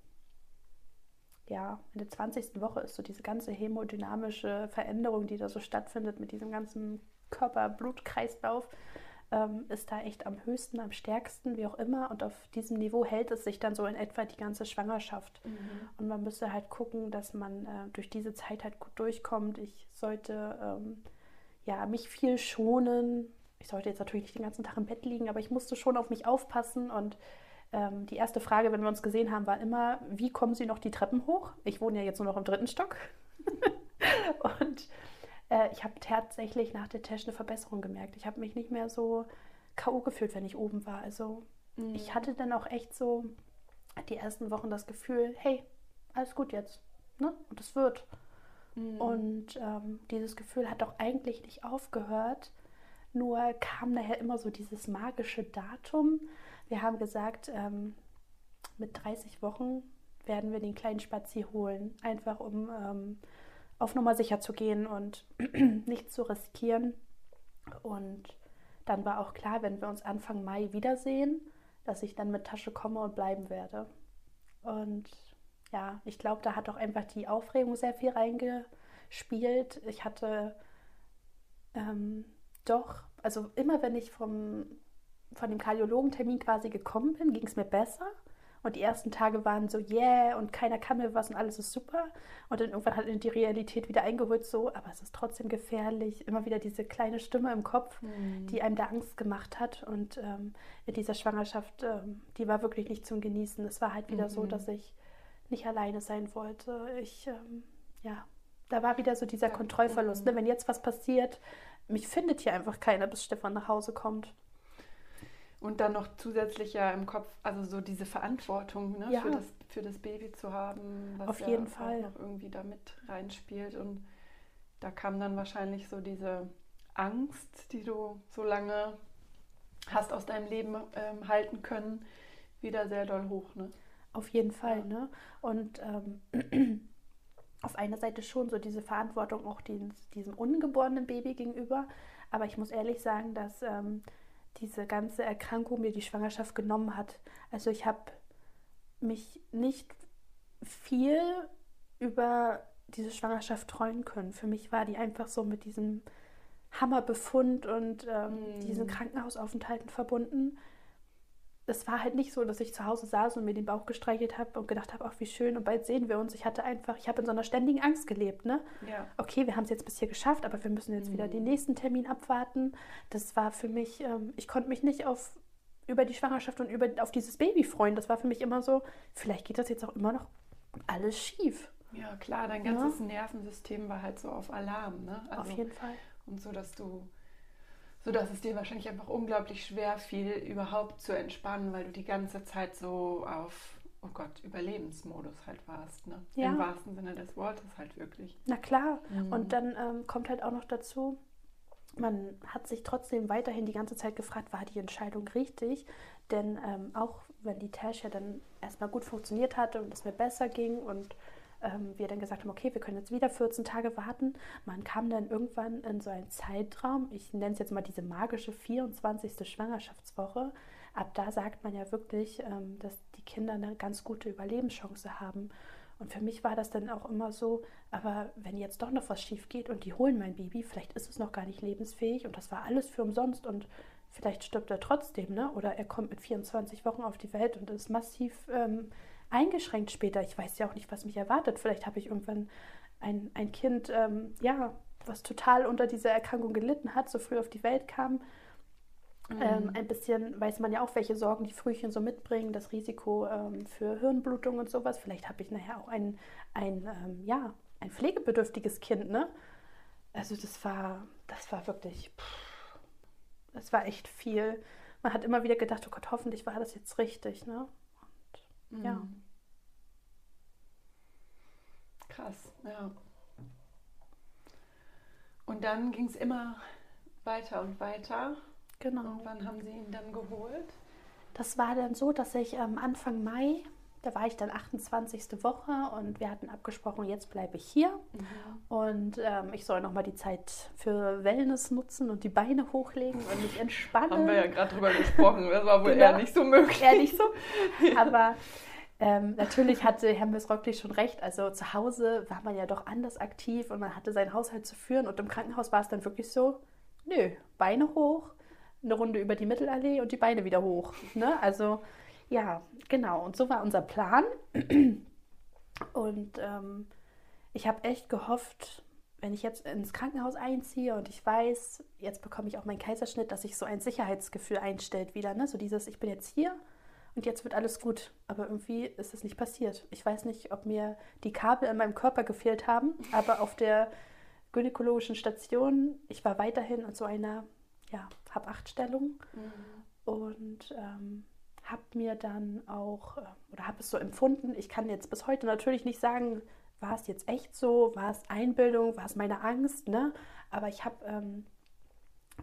S3: ja, in der 20. Woche ist so diese ganze hämodynamische Veränderung, die da so stattfindet mit diesem ganzen Körper-Blutkreislauf ähm, ist da echt am höchsten, am stärksten, wie auch immer. Und auf diesem Niveau hält es sich dann so in etwa die ganze Schwangerschaft. Mhm. Und man müsste halt gucken, dass man äh, durch diese Zeit halt gut durchkommt. Ich sollte ähm, ja, mich viel schonen. Ich sollte jetzt natürlich nicht den ganzen Tag im Bett liegen, aber ich musste schon auf mich aufpassen und ähm, die erste Frage, wenn wir uns gesehen haben, war immer, wie kommen Sie noch die Treppen hoch? Ich wohne ja jetzt nur noch im dritten Stock. und äh, ich habe tatsächlich nach der Test eine Verbesserung gemerkt. Ich habe mich nicht mehr so K.O. gefühlt, wenn ich oben war. Also mhm. ich hatte dann auch echt so die ersten Wochen das Gefühl, hey, alles gut jetzt. Ne? Und es wird. Mhm. Und ähm, dieses Gefühl hat auch eigentlich nicht aufgehört. Nur kam nachher immer so dieses magische Datum. Wir haben gesagt, ähm, mit 30 Wochen werden wir den kleinen Spazi holen. Einfach um ähm, auf Nummer sicher zu gehen und nichts zu riskieren. Und dann war auch klar, wenn wir uns Anfang Mai wiedersehen, dass ich dann mit Tasche komme und bleiben werde. Und ja, ich glaube, da hat auch einfach die Aufregung sehr viel reingespielt. Ich hatte ähm, doch, also immer wenn ich vom, von dem Kardiologentermin quasi gekommen bin, ging es mir besser. Und die ersten Tage waren so, yeah, und keiner kann mir was und alles ist super. Und dann irgendwann hat die Realität wieder eingeholt, so, aber es ist trotzdem gefährlich. Immer wieder diese kleine Stimme im Kopf, mhm. die einem da Angst gemacht hat. Und ähm, in dieser Schwangerschaft, ähm, die war wirklich nicht zum Genießen. Es war halt wieder mhm. so, dass ich nicht alleine sein wollte. Ich, ähm, ja, da war wieder so dieser Kontrollverlust. Ne? Wenn jetzt was passiert, mich findet hier einfach keiner, bis Stefan nach Hause kommt.
S2: Und dann noch zusätzlich ja im Kopf, also so diese Verantwortung ne, ja. für, das, für das Baby zu haben,
S3: was Auf jeden ja Fall.
S2: noch irgendwie da mit reinspielt. Und da kam dann wahrscheinlich so diese Angst, die du so lange hast aus deinem Leben ähm, halten können, wieder sehr doll hoch. Ne?
S3: Auf jeden Fall. Ja. Ne? Und ähm, auf einer Seite schon so diese Verantwortung auch den, diesem ungeborenen Baby gegenüber. Aber ich muss ehrlich sagen, dass ähm, diese ganze Erkrankung mir die Schwangerschaft genommen hat. Also ich habe mich nicht viel über diese Schwangerschaft treuen können. Für mich war die einfach so mit diesem Hammerbefund und ähm, mm. diesen Krankenhausaufenthalten verbunden, es war halt nicht so, dass ich zu Hause saß und mir den Bauch gestreichelt habe und gedacht habe, ach wie schön und bald sehen wir uns. Ich hatte einfach, ich habe in so einer ständigen Angst gelebt. Ne? Ja. Okay, wir haben es jetzt bis hier geschafft, aber wir müssen jetzt mhm. wieder den nächsten Termin abwarten. Das war für mich, ähm, ich konnte mich nicht auf über die Schwangerschaft und über, auf dieses Baby freuen. Das war für mich immer so, vielleicht geht das jetzt auch immer noch alles schief.
S2: Ja, klar, dein ganzes ja. Nervensystem war halt so auf Alarm. Ne?
S3: Also, auf jeden Fall.
S2: Und so, dass du sodass es dir wahrscheinlich einfach unglaublich schwer fiel, überhaupt zu entspannen, weil du die ganze Zeit so auf, oh Gott, Überlebensmodus halt warst. Ne? Ja. Im wahrsten Sinne des Wortes halt wirklich.
S3: Na klar. Mhm. Und dann ähm, kommt halt auch noch dazu, man hat sich trotzdem weiterhin die ganze Zeit gefragt, war die Entscheidung richtig? Denn ähm, auch wenn die Tasche dann erstmal gut funktioniert hatte und es mir besser ging und ähm, wir dann gesagt haben, okay, wir können jetzt wieder 14 Tage warten. Man kam dann irgendwann in so einen Zeitraum, ich nenne es jetzt mal diese magische 24. Schwangerschaftswoche. Ab da sagt man ja wirklich, ähm, dass die Kinder eine ganz gute Überlebenschance haben. Und für mich war das dann auch immer so, aber wenn jetzt doch noch was schief geht und die holen mein Baby, vielleicht ist es noch gar nicht lebensfähig und das war alles für umsonst und vielleicht stirbt er trotzdem, ne? Oder er kommt mit 24 Wochen auf die Welt und ist massiv ähm, eingeschränkt später. Ich weiß ja auch nicht, was mich erwartet. Vielleicht habe ich irgendwann ein, ein Kind, ähm, ja, was total unter dieser Erkrankung gelitten hat, so früh auf die Welt kam. Mhm. Ähm, ein bisschen weiß man ja auch, welche Sorgen die Frühchen so mitbringen, das Risiko ähm, für Hirnblutung und sowas. Vielleicht habe ich nachher auch ein, ein, ähm, ja, ein pflegebedürftiges Kind, ne? Also das war, das war wirklich, pff, das war echt viel. Man hat immer wieder gedacht, oh Gott, hoffentlich war das jetzt richtig, ne? Mhm. Ja.
S2: Krass, ja. Und dann ging es immer weiter und weiter.
S3: Genau.
S2: Und wann haben Sie ihn dann geholt?
S3: Das war dann so, dass ich ähm, Anfang Mai, da war ich dann 28. Woche und wir hatten abgesprochen, jetzt bleibe ich hier. Mhm. Und ähm, ich soll nochmal die Zeit für Wellness nutzen und die Beine hochlegen und mich entspannen.
S2: Haben wir ja gerade drüber gesprochen, das war wohl genau. eher nicht so möglich.
S3: Eher nicht so. Aber ähm, natürlich hatte Herr Rockli schon recht. Also zu Hause war man ja doch anders aktiv und man hatte seinen Haushalt zu führen. Und im Krankenhaus war es dann wirklich so, nö, Beine hoch, eine Runde über die Mittelallee und die Beine wieder hoch. Ne? Also ja, genau. Und so war unser Plan. Und ähm, ich habe echt gehofft, wenn ich jetzt ins Krankenhaus einziehe und ich weiß, jetzt bekomme ich auch meinen Kaiserschnitt, dass sich so ein Sicherheitsgefühl einstellt wieder. Ne? So dieses, ich bin jetzt hier und jetzt wird alles gut. Aber irgendwie ist es nicht passiert. Ich weiß nicht, ob mir die Kabel in meinem Körper gefehlt haben, aber auf der gynäkologischen Station, ich war weiterhin in so einer ja, Hab-Acht-Stellung mhm. und ähm, habe mir dann auch, äh, oder habe es so empfunden, ich kann jetzt bis heute natürlich nicht sagen, war es jetzt echt so, war es Einbildung, war es meine Angst, ne? aber ich habe ähm,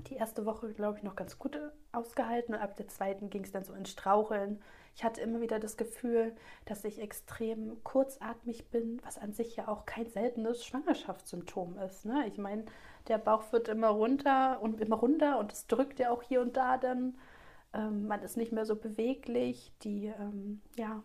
S3: die erste Woche, glaube ich, noch ganz gut ausgehalten und ab der zweiten ging es dann so ins Straucheln. Ich hatte immer wieder das Gefühl, dass ich extrem kurzatmig bin, was an sich ja auch kein seltenes Schwangerschaftssymptom ist. Ne? Ich meine, der Bauch wird immer runter und immer runter und es drückt ja auch hier und da dann. Ähm, man ist nicht mehr so beweglich. Die, ähm, ja,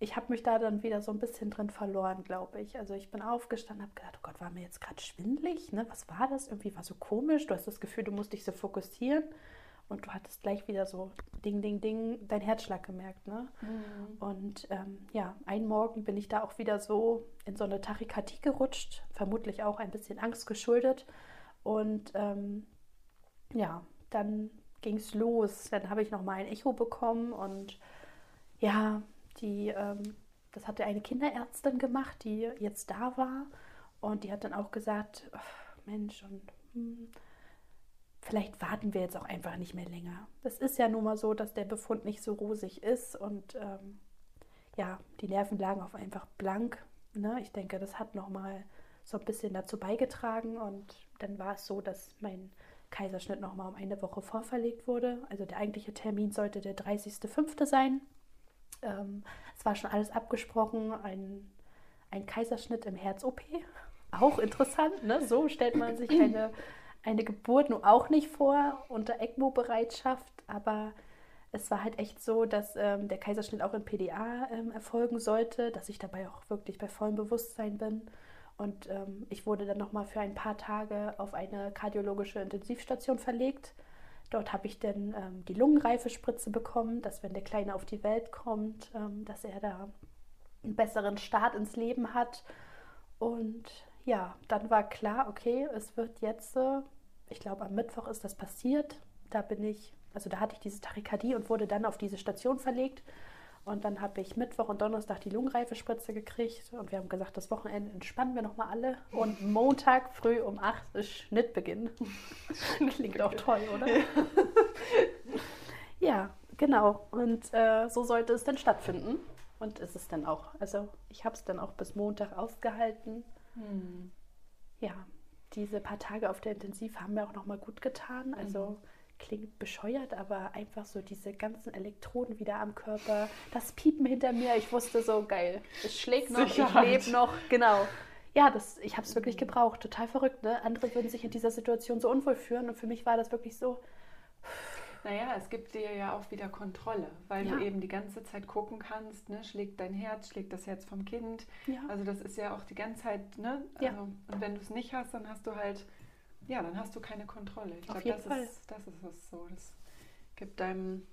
S3: ich habe mich da dann wieder so ein bisschen drin verloren, glaube ich. Also ich bin aufgestanden, habe gedacht, oh Gott, war mir jetzt gerade schwindlig? Ne? Was war das? Irgendwie war so komisch. Du hast das Gefühl, du musst dich so fokussieren. Und du hattest gleich wieder so Ding, Ding, Ding, dein Herzschlag gemerkt. Ne? Mhm. Und ähm, ja, einen Morgen bin ich da auch wieder so in so eine Tachykardie gerutscht. Vermutlich auch ein bisschen Angst geschuldet. Und ähm, ja, dann ging es los. Dann habe ich noch mal ein Echo bekommen und ja, die, ähm, das hatte eine Kinderärztin gemacht, die jetzt da war. Und die hat dann auch gesagt, Mensch, und hm, vielleicht warten wir jetzt auch einfach nicht mehr länger. Es ist ja nun mal so, dass der Befund nicht so rosig ist und ähm, ja, die Nerven lagen auf einfach blank. Ne? Ich denke, das hat nochmal so ein bisschen dazu beigetragen und dann war es so, dass mein Kaiserschnitt nochmal um eine Woche vorverlegt wurde. Also der eigentliche Termin sollte der 30.05. sein. Ähm, es war schon alles abgesprochen, ein, ein Kaiserschnitt im Herz-OP. Auch interessant, ne? So stellt man sich eine, eine Geburt nun auch nicht vor unter ECMO-Bereitschaft, aber es war halt echt so, dass ähm, der Kaiserschnitt auch in PDA ähm, erfolgen sollte, dass ich dabei auch wirklich bei vollem Bewusstsein bin. Und ähm, ich wurde dann nochmal für ein paar Tage auf eine kardiologische Intensivstation verlegt. Dort habe ich dann ähm, die Lungenreifespritze bekommen, dass wenn der Kleine auf die Welt kommt, ähm, dass er da einen besseren Start ins Leben hat. Und ja, dann war klar, okay, es wird jetzt, äh, ich glaube am Mittwoch ist das passiert. Da bin ich also da hatte ich diese Tachykardie und wurde dann auf diese Station verlegt. Und dann habe ich Mittwoch und Donnerstag die Lungenreifespritze gekriegt. Und wir haben gesagt, das Wochenende entspannen wir nochmal alle. Und Montag früh um 8 ist Schnittbeginn. Klingt auch toll, oder? ja, genau. Und äh, so sollte es dann stattfinden. Und ist es dann auch. Also ich habe es dann auch bis Montag ausgehalten. Hm. Ja, diese paar Tage auf der Intensiv haben mir auch nochmal gut getan. Also mhm klingt bescheuert, aber einfach so diese ganzen Elektroden wieder am Körper, das Piepen hinter mir, ich wusste so, geil, es schlägt noch, Sicherheit. ich lebe noch, genau. Ja, das, ich habe es wirklich gebraucht, total verrückt. Ne? Andere würden sich in dieser Situation so unwohl fühlen und für mich war das wirklich so.
S2: Naja, es gibt dir ja auch wieder Kontrolle, weil ja. du eben die ganze Zeit gucken kannst, ne? schlägt dein Herz, schlägt das Herz vom Kind. Ja. Also das ist ja auch die ganze Zeit, ne? Also, ja. Und wenn du es nicht hast, dann hast du halt ja, dann hast du keine Kontrolle. Ich glaube, das, Ist, das ist es so. Das gibt deinem,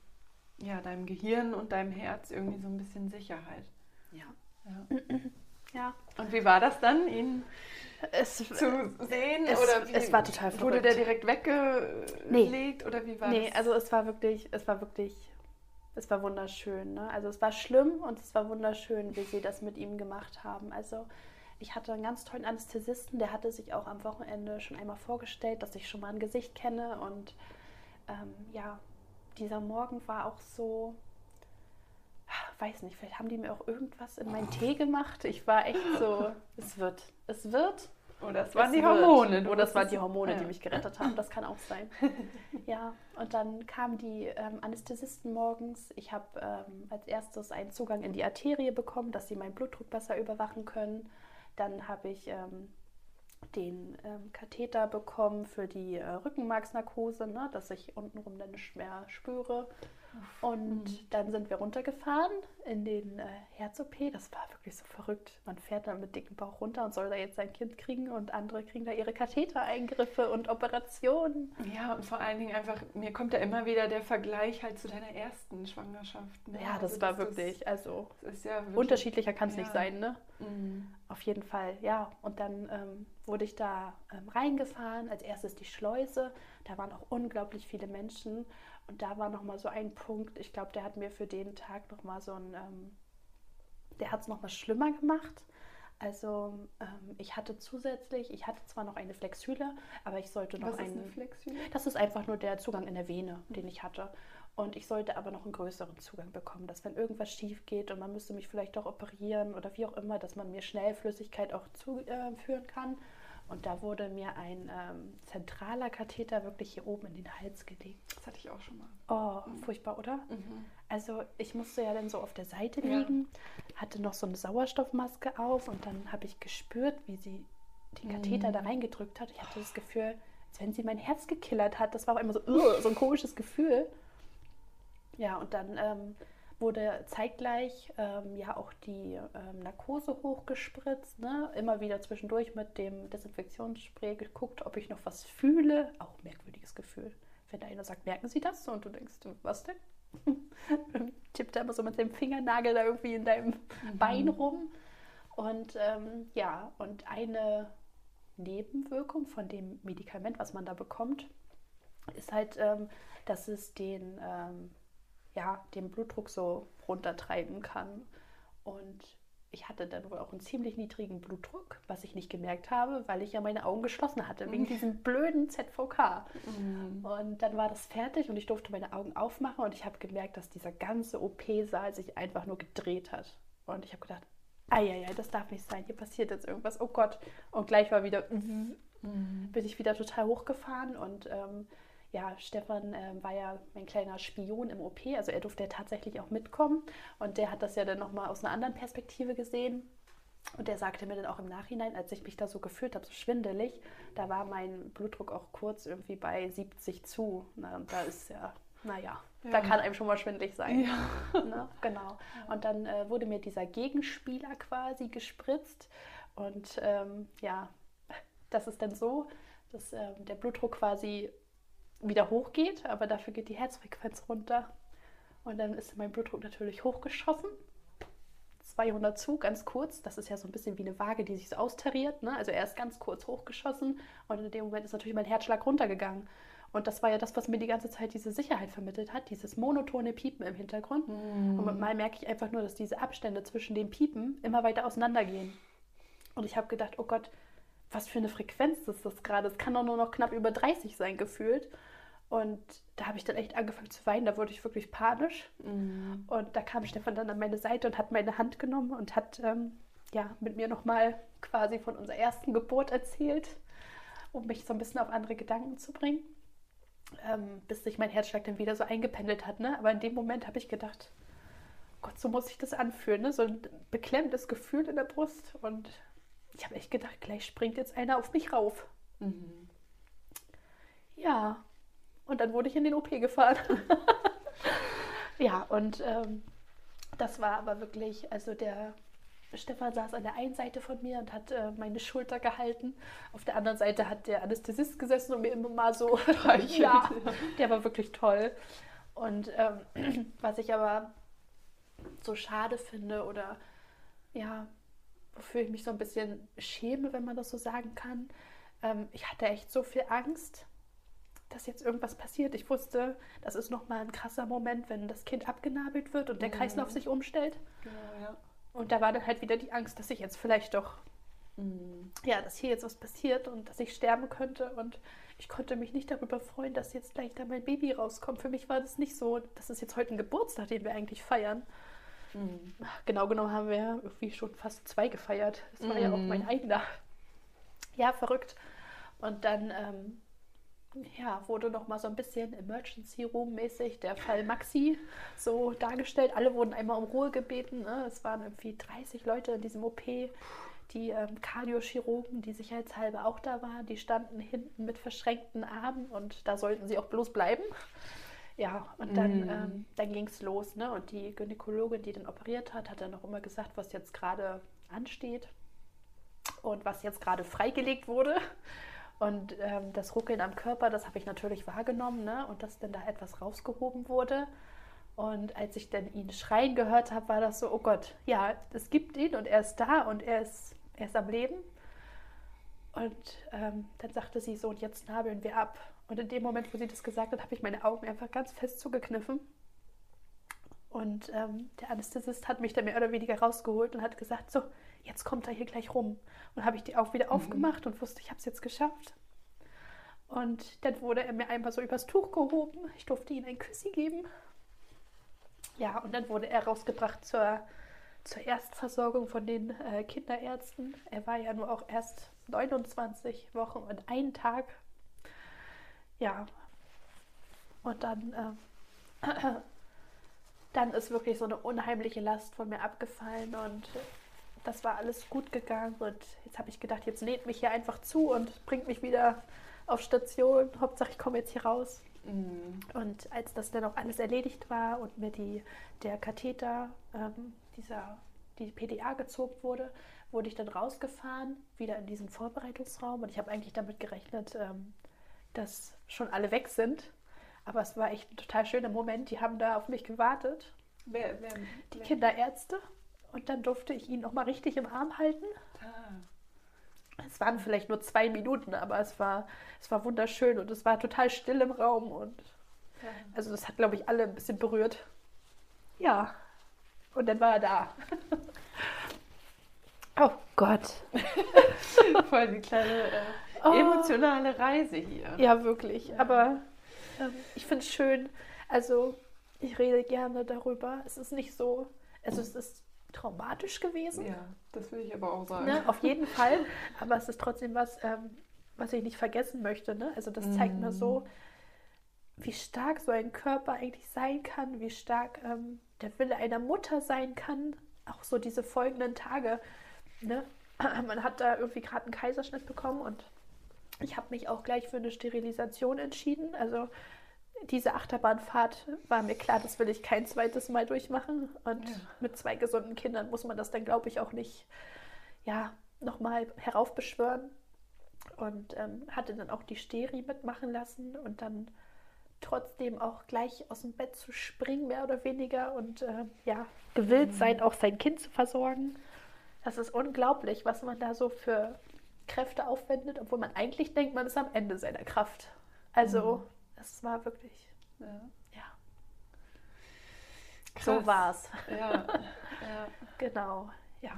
S2: ja, deinem Gehirn und deinem Herz irgendwie so ein bisschen Sicherheit.
S3: Ja.
S2: Ja. ja. Und wie war das dann, ihn es, zu sehen?
S3: Es,
S2: oder
S3: wie, es war total verrückt.
S2: Wurde der direkt weggelegt? Nee. Oder wie war
S3: nee, das? also es war wirklich, es war wirklich, es war wunderschön. Ne? Also es war schlimm und es war wunderschön, wie sie das mit ihm gemacht haben. Also ich hatte einen ganz tollen Anästhesisten, der hatte sich auch am Wochenende schon einmal vorgestellt, dass ich schon mal ein Gesicht kenne. Und ähm, ja, dieser Morgen war auch so, weiß nicht, vielleicht haben die mir auch irgendwas in meinen Tee gemacht. Ich war echt so, es wird, es wird.
S2: Oder es waren die Hormone.
S3: Oder es waren die Hormone, ja. die mich gerettet haben. Das kann auch sein. ja, und dann kamen die ähm, Anästhesisten morgens. Ich habe ähm, als erstes einen Zugang in die Arterie bekommen, dass sie meinen Blutdruck besser überwachen können. Dann habe ich ähm, den ähm, Katheter bekommen für die äh, Rückenmarksnarkose, ne, dass ich untenrum dann nicht mehr spüre. Und mhm. dann sind wir runtergefahren in den äh, Herz-OP. Das war wirklich so verrückt. Man fährt dann mit dicken Bauch runter und soll da jetzt sein Kind kriegen und andere kriegen da ihre Kathetereingriffe und Operationen.
S2: Ja, und vor allen Dingen einfach, mir kommt da immer wieder der Vergleich halt zu deiner ersten Schwangerschaft.
S3: Ne? Ja, das also, war das wirklich, ist, also ja wirklich, unterschiedlicher kann es ja. nicht sein, ne? Mhm. Auf jeden Fall, ja. Und dann ähm, wurde ich da ähm, reingefahren, als erstes die Schleuse. Da waren auch unglaublich viele Menschen. Und da war nochmal so ein Punkt, ich glaube, der hat mir für den Tag nochmal so ein, ähm, der hat es nochmal schlimmer gemacht. Also ähm, ich hatte zusätzlich, ich hatte zwar noch eine Flexhüle, aber ich sollte noch
S2: Was
S3: einen.
S2: Ist eine Flexhüle?
S3: Das ist einfach nur der Zugang in der Vene, den ich hatte. Und ich sollte aber noch einen größeren Zugang bekommen, dass wenn irgendwas schief geht und man müsste mich vielleicht auch operieren oder wie auch immer, dass man mir schnell Flüssigkeit auch zuführen kann. Und da wurde mir ein ähm, zentraler Katheter wirklich hier oben in den Hals gelegt.
S2: Das hatte ich auch schon mal.
S3: Oh, mhm. furchtbar, oder? Mhm. Also ich musste ja dann so auf der Seite liegen, ja. hatte noch so eine Sauerstoffmaske auf und dann habe ich gespürt, wie sie den Katheter mhm. da reingedrückt hat. Ich hatte das Gefühl, als wenn sie mein Herz gekillert hat. Das war auch immer so, so ein komisches Gefühl. Ja, und dann ähm, wurde zeitgleich ähm, ja auch die ähm, Narkose hochgespritzt. Ne? Immer wieder zwischendurch mit dem Desinfektionsspray geguckt, ob ich noch was fühle. Auch merkwürdiges Gefühl. Wenn da einer sagt, merken Sie das? Und du denkst, was denn? Tippt da immer so mit dem Fingernagel da irgendwie in deinem mhm. Bein rum. Und ähm, ja, und eine Nebenwirkung von dem Medikament, was man da bekommt, ist halt, ähm, dass es den ähm, ja, den Blutdruck so runtertreiben kann. Und ich hatte dann wohl auch einen ziemlich niedrigen Blutdruck, was ich nicht gemerkt habe, weil ich ja meine Augen geschlossen hatte, wegen mhm. diesem blöden ZVK. Mhm. Und dann war das fertig und ich durfte meine Augen aufmachen und ich habe gemerkt, dass dieser ganze OP-Saal sich einfach nur gedreht hat. Und ich habe gedacht, eieiei, das darf nicht sein, hier passiert jetzt irgendwas, oh Gott. Und gleich war wieder, mhm. bin ich wieder total hochgefahren und ähm, ja, Stefan äh, war ja mein kleiner Spion im OP, also er durfte ja tatsächlich auch mitkommen und der hat das ja dann nochmal aus einer anderen Perspektive gesehen. Und der sagte mir dann auch im Nachhinein, als ich mich da so gefühlt habe, so schwindelig, da war mein Blutdruck auch kurz irgendwie bei 70 zu. Na, und da ist ja, naja, ja. da kann einem schon mal schwindelig sein. Ja. Ne? Genau. Und dann äh, wurde mir dieser Gegenspieler quasi gespritzt. Und ähm, ja, das ist dann so, dass äh, der Blutdruck quasi wieder hochgeht, aber dafür geht die Herzfrequenz runter. Und dann ist mein Blutdruck natürlich hochgeschossen. 200 zu, ganz kurz. Das ist ja so ein bisschen wie eine Waage, die sich so austariert. Ne? Also er ist ganz kurz hochgeschossen und in dem Moment ist natürlich mein Herzschlag runtergegangen. Und das war ja das, was mir die ganze Zeit diese Sicherheit vermittelt hat, dieses monotone Piepen im Hintergrund. Mm. Und mal merke ich einfach nur, dass diese Abstände zwischen den Piepen immer weiter auseinandergehen. Und ich habe gedacht, oh Gott, was für eine Frequenz ist das gerade? Es kann doch nur noch knapp über 30 sein, gefühlt. Und da habe ich dann echt angefangen zu weinen, da wurde ich wirklich panisch. Mhm. Und da kam Stefan dann an meine Seite und hat meine Hand genommen und hat ähm, ja, mit mir nochmal quasi von unserer ersten Geburt erzählt, um mich so ein bisschen auf andere Gedanken zu bringen, ähm, bis sich mein Herzschlag dann wieder so eingependelt hat. Ne? Aber in dem Moment habe ich gedacht, Gott, so muss ich das anfühlen, ne? so ein beklemmendes Gefühl in der Brust. Und ich habe echt gedacht, gleich springt jetzt einer auf mich rauf. Mhm. Ja, und dann wurde ich in den OP gefahren. ja, und ähm, das war aber wirklich, also der Stefan saß an der einen Seite von mir und hat äh, meine Schulter gehalten. Auf der anderen Seite hat der Anästhesist gesessen und mir immer mal so ja, der war wirklich toll. Und ähm, was ich aber so schade finde oder ja, wofür ich mich so ein bisschen schäme, wenn man das so sagen kann, ähm, ich hatte echt so viel Angst, dass jetzt irgendwas passiert. Ich wusste, das ist nochmal ein krasser Moment, wenn das Kind abgenabelt wird und der mhm. Kreislauf sich umstellt. Genau, ja. Und da war dann halt wieder die Angst, dass ich jetzt vielleicht doch, mhm. ja, dass hier jetzt was passiert und dass ich sterben könnte. Und ich konnte mich nicht darüber freuen, dass jetzt gleich da mein Baby rauskommt. Für mich war das nicht so, das ist jetzt heute ein Geburtstag, den wir eigentlich feiern. Mhm. Genau genommen haben wir irgendwie schon fast zwei gefeiert. Das war ja auch mein mhm. eigener. Ja, verrückt. Und dann ähm, ja, wurde noch mal so ein bisschen Emergency Room mäßig der Fall Maxi so dargestellt. Alle wurden einmal um Ruhe gebeten. Ne? Es waren irgendwie 30 Leute in diesem OP. Die ähm, Kardiochirurgen, die sicherheitshalber auch da waren, die standen hinten mit verschränkten Armen und da sollten sie auch bloß bleiben. Ja, und dann, mm. ähm, dann ging es los. Ne? Und die Gynäkologin, die den operiert hat, hat dann auch immer gesagt, was jetzt gerade ansteht und was jetzt gerade freigelegt wurde. Und ähm, das Ruckeln am Körper, das habe ich natürlich wahrgenommen ne? und dass dann da etwas rausgehoben wurde. Und als ich dann ihn schreien gehört habe, war das so, oh Gott, ja, es gibt ihn und er ist da und er ist, er ist am Leben. Und ähm, dann sagte sie so, und jetzt nabeln wir ab. Und in dem Moment, wo sie das gesagt hat, habe ich meine Augen einfach ganz fest zugekniffen. Und ähm, der Anästhesist hat mich dann mehr oder weniger rausgeholt und hat gesagt, so, jetzt kommt er hier gleich rum. Und habe ich die auch wieder mhm. aufgemacht und wusste, ich habe es jetzt geschafft. Und dann wurde er mir einmal so übers Tuch gehoben. Ich durfte ihm ein Küssi geben. Ja, und dann wurde er rausgebracht zur, zur Erstversorgung von den äh, Kinderärzten. Er war ja nur auch erst 29 Wochen und einen Tag. Ja, und dann, äh, dann ist wirklich so eine unheimliche Last von mir abgefallen und das war alles gut gegangen und jetzt habe ich gedacht, jetzt näht mich hier einfach zu und bringt mich wieder auf Station. Hauptsache, ich komme jetzt hier raus. Mhm. Und als das dann auch alles erledigt war und mir die, der Katheter, ähm, dieser, die PDA gezogen wurde, wurde ich dann rausgefahren, wieder in diesen Vorbereitungsraum. Und ich habe eigentlich damit gerechnet, ähm, dass schon alle weg sind. Aber es war echt ein total schöner Moment. Die haben da auf mich gewartet. Wer, wer, die wer? Kinderärzte. Und dann durfte ich ihn noch mal richtig im Arm halten. Ah. Es waren vielleicht nur zwei Minuten, aber es war, es war wunderschön und es war total still im Raum. Und ja. also das hat, glaube ich, alle ein bisschen berührt. Ja. Und dann war er da. Oh Gott.
S2: Voll die kleine äh, oh. emotionale Reise hier.
S3: Ja, wirklich. Ja. Aber ähm, ich finde es schön. Also, ich rede gerne darüber. Es ist nicht so, also es ist traumatisch gewesen.
S2: Ja, das will ich aber auch sagen.
S3: Ne? Auf jeden Fall. Aber es ist trotzdem was, ähm, was ich nicht vergessen möchte. Ne? Also das zeigt mm. mir so, wie stark so ein Körper eigentlich sein kann, wie stark ähm, der Wille einer Mutter sein kann. Auch so diese folgenden Tage. Ne? Man hat da irgendwie gerade einen Kaiserschnitt bekommen und ich habe mich auch gleich für eine Sterilisation entschieden. Also diese Achterbahnfahrt war mir klar, das will ich kein zweites Mal durchmachen. Und ja. mit zwei gesunden Kindern muss man das dann, glaube ich, auch nicht ja, nochmal heraufbeschwören. Und ähm, hatte dann auch die Steri mitmachen lassen und dann trotzdem auch gleich aus dem Bett zu springen, mehr oder weniger, und äh, ja, gewillt mhm. sein, auch sein Kind zu versorgen. Das ist unglaublich, was man da so für Kräfte aufwendet, obwohl man eigentlich denkt, man ist am Ende seiner Kraft. Also, mhm. das war wirklich. Ja. ja. So war's. Ja. ja. Genau, ja.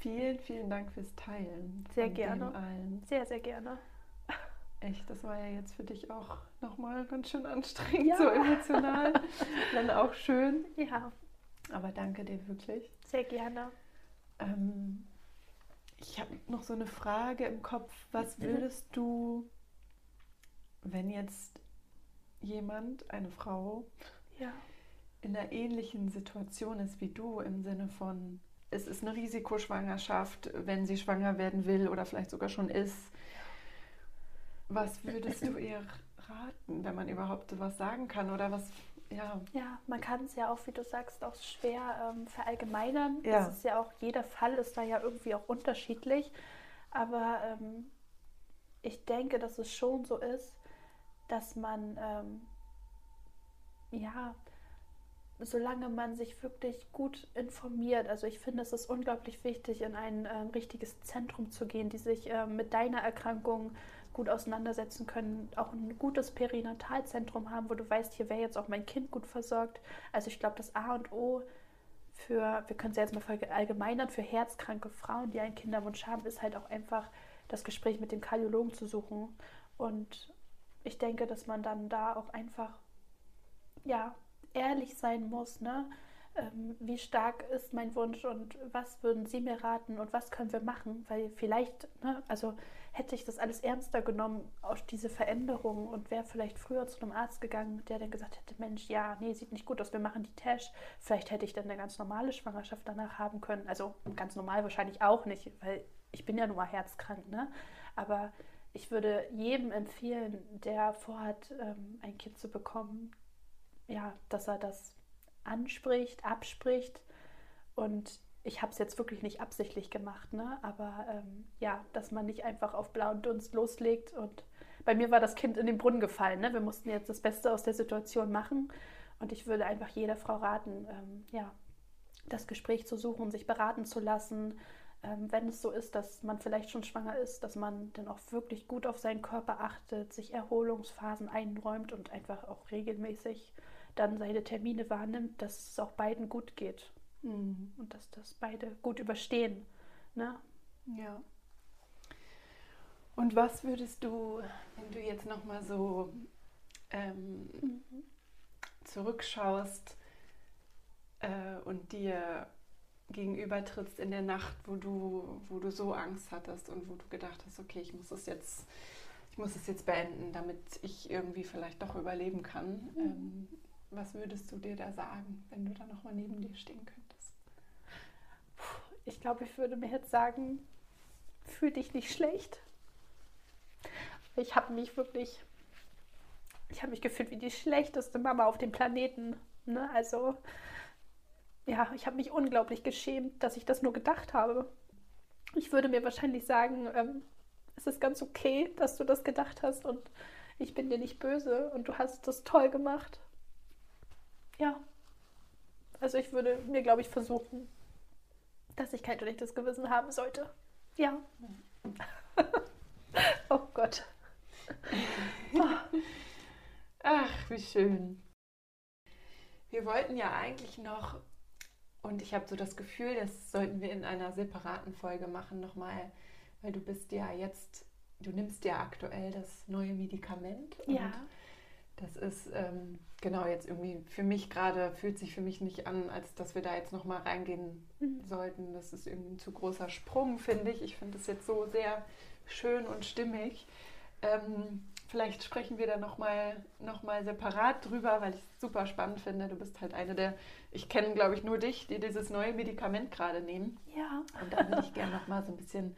S2: Vielen, vielen Dank fürs Teilen.
S3: Sehr gerne. Sehr, sehr gerne.
S2: Echt, das war ja jetzt für dich auch nochmal ganz schön anstrengend, ja. so emotional. Dann auch schön.
S3: Ja.
S2: Aber danke dir wirklich.
S3: Sehr gerne.
S2: Ähm, ich habe noch so eine Frage im Kopf. Was mhm. würdest du, wenn jetzt jemand, eine Frau,
S3: ja.
S2: in einer ähnlichen Situation ist wie du, im Sinne von, es ist eine Risikoschwangerschaft, wenn sie schwanger werden will oder vielleicht sogar schon ist. Was würdest du ihr raten, wenn man überhaupt was sagen kann? Oder was ja.
S3: Ja, man kann es ja auch, wie du sagst, auch schwer ähm, verallgemeinern. Ja. Es ist ja auch, jeder Fall ist da ja irgendwie auch unterschiedlich. Aber ähm, ich denke, dass es schon so ist, dass man, ähm, ja, solange man sich wirklich gut informiert, also ich finde, es ist unglaublich wichtig, in ein äh, richtiges Zentrum zu gehen, die sich äh, mit deiner Erkrankung gut auseinandersetzen können, auch ein gutes Perinatalzentrum haben, wo du weißt, hier wäre jetzt auch mein Kind gut versorgt. Also ich glaube, das A und O für, wir können es ja jetzt mal verallgemeinern, für herzkranke Frauen, die einen Kinderwunsch haben, ist halt auch einfach das Gespräch mit dem Kardiologen zu suchen. Und ich denke, dass man dann da auch einfach, ja, ehrlich sein muss, ne? Ähm, wie stark ist mein Wunsch und was würden Sie mir raten und was können wir machen? Weil vielleicht, ne, also hätte ich das alles ernster genommen, auch diese Veränderungen und wäre vielleicht früher zu einem Arzt gegangen, der dann gesagt hätte, Mensch, ja, nee, sieht nicht gut aus, wir machen die Test. Vielleicht hätte ich dann eine ganz normale Schwangerschaft danach haben können. Also ganz normal wahrscheinlich auch nicht, weil ich bin ja nun mal herzkrank, ne? Aber ich würde jedem empfehlen, der vorhat, ähm, ein Kind zu bekommen, ja, dass er das anspricht, abspricht und ich habe es jetzt wirklich nicht absichtlich gemacht, ne? aber ähm, ja, dass man nicht einfach auf blauen Dunst loslegt. Und bei mir war das Kind in den Brunnen gefallen. Ne? Wir mussten jetzt das Beste aus der Situation machen. Und ich würde einfach jeder Frau raten, ähm, ja, das Gespräch zu suchen, sich beraten zu lassen. Ähm, wenn es so ist, dass man vielleicht schon schwanger ist, dass man dann auch wirklich gut auf seinen Körper achtet, sich Erholungsphasen einräumt und einfach auch regelmäßig dann seine Termine wahrnimmt, dass es auch beiden gut geht. Mhm. Und dass das beide gut überstehen. Ne?
S2: Ja. Und was würdest du, wenn du jetzt nochmal so ähm, mhm. zurückschaust äh, und dir gegenübertrittst in der Nacht, wo du, wo du so Angst hattest und wo du gedacht hast, okay, ich muss es jetzt, ich muss es jetzt beenden, damit ich irgendwie vielleicht doch überleben kann. Mhm. Ähm, was würdest du dir da sagen, wenn du da nochmal neben dir stehen könntest?
S3: Ich glaube, ich würde mir jetzt sagen, fühl dich nicht schlecht. Ich habe mich wirklich, ich habe mich gefühlt wie die schlechteste Mama auf dem Planeten. Ne? Also, ja, ich habe mich unglaublich geschämt, dass ich das nur gedacht habe. Ich würde mir wahrscheinlich sagen, ähm, es ist ganz okay, dass du das gedacht hast und ich bin dir nicht böse und du hast das toll gemacht. Ja. Also ich würde mir, glaube ich, versuchen, dass ich kein schlechtes Gewissen haben sollte. Ja. oh Gott.
S2: Ach, wie schön. Wir wollten ja eigentlich noch und ich habe so das Gefühl, das sollten wir in einer separaten Folge machen nochmal, weil du bist ja jetzt, du nimmst ja aktuell das neue Medikament.
S3: Ja.
S2: Das ist ähm, genau jetzt irgendwie für mich gerade, fühlt sich für mich nicht an, als dass wir da jetzt nochmal reingehen mhm. sollten. Das ist irgendwie ein zu großer Sprung, finde ich. Ich finde es jetzt so sehr schön und stimmig. Ähm, vielleicht sprechen wir da nochmal noch mal separat drüber, weil ich es super spannend finde. Du bist halt eine der, ich kenne glaube ich nur dich, die dieses neue Medikament gerade nehmen.
S3: Ja.
S2: Und da würde ich gerne nochmal so ein bisschen,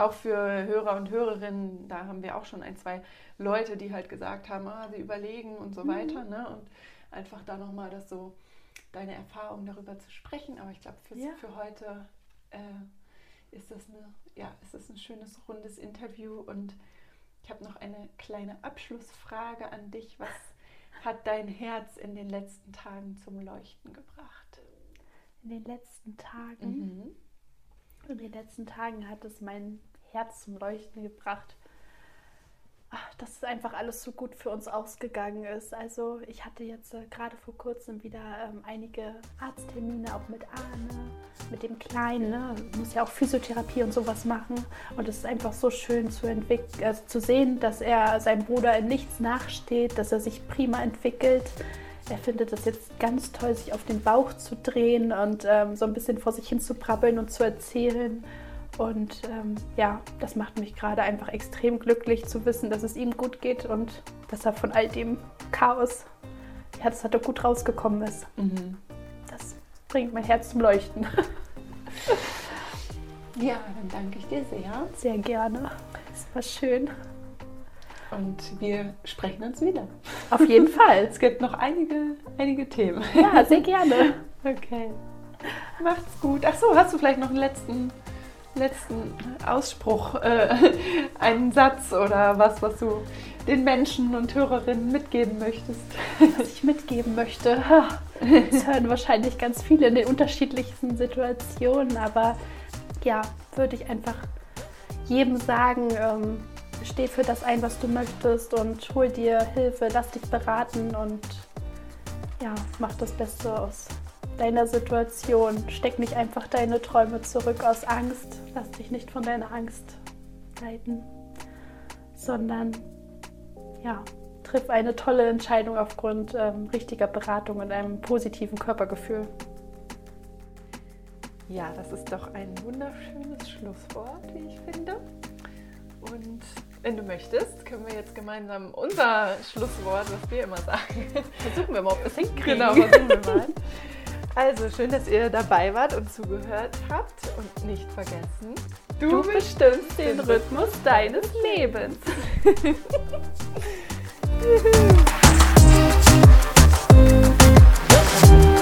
S2: auch für Hörer und Hörerinnen, da haben wir auch schon ein, zwei Leute, die halt gesagt haben, ah, sie überlegen und so mhm. weiter. Ne? Und einfach da nochmal das so, deine Erfahrungen darüber zu sprechen. Aber ich glaube, ja. für heute äh, ist, das eine, ja, ist das ein schönes, rundes Interview und ich habe noch eine kleine Abschlussfrage an dich. Was hat dein Herz in den letzten Tagen zum Leuchten gebracht?
S3: In den letzten Tagen? Mhm. In den letzten Tagen hat es mein Herz zum Leuchten gebracht dass es einfach alles so gut für uns ausgegangen ist. Also ich hatte jetzt äh, gerade vor kurzem wieder ähm, einige Arzttermine, auch mit Arne, mit dem Kleinen. Ne? Muss ja auch Physiotherapie und sowas machen. Und es ist einfach so schön zu, also zu sehen, dass er seinem Bruder in nichts nachsteht, dass er sich prima entwickelt. Er findet es jetzt ganz toll, sich auf den Bauch zu drehen und ähm, so ein bisschen vor sich hin zu brabbeln und zu erzählen. Und ähm, ja, das macht mich gerade einfach extrem glücklich zu wissen, dass es ihm gut geht und dass er von all dem Chaos, ja, dass er da gut rausgekommen ist. Mhm. Das bringt mein Herz zum Leuchten.
S2: ja, dann danke ich dir sehr.
S3: Sehr gerne. Es war schön.
S2: Und wir sprechen uns wieder.
S3: Auf jeden Fall.
S2: Es gibt noch einige, einige Themen.
S3: Ja, sehr gerne.
S2: Okay. Macht's gut. Ach so, hast du vielleicht noch einen letzten letzten Ausspruch, äh, einen Satz oder was, was du den Menschen und Hörerinnen mitgeben möchtest?
S3: Was ich mitgeben möchte. Das hören wahrscheinlich ganz viele in den unterschiedlichsten Situationen, aber ja, würde ich einfach jedem sagen, ähm, steh für das ein, was du möchtest und hol dir Hilfe, lass dich beraten und ja, mach das Beste aus deiner Situation. Steck nicht einfach deine Träume zurück aus Angst. Lass dich nicht von deiner Angst leiten, sondern ja, triff eine tolle Entscheidung aufgrund ähm, richtiger Beratung und einem positiven Körpergefühl.
S2: Ja, das ist doch ein wunderschönes Schlusswort, wie ich finde. Und wenn du möchtest, können wir jetzt gemeinsam unser Schlusswort, was wir immer sagen,
S3: versuchen wir mal, ob wir es hinkriegen.
S2: Genau, versuchen wir mal. Also schön, dass ihr dabei wart und zugehört habt und nicht vergessen,
S3: du, du bestimmst den Rhythmus deines Lebens. Juhu.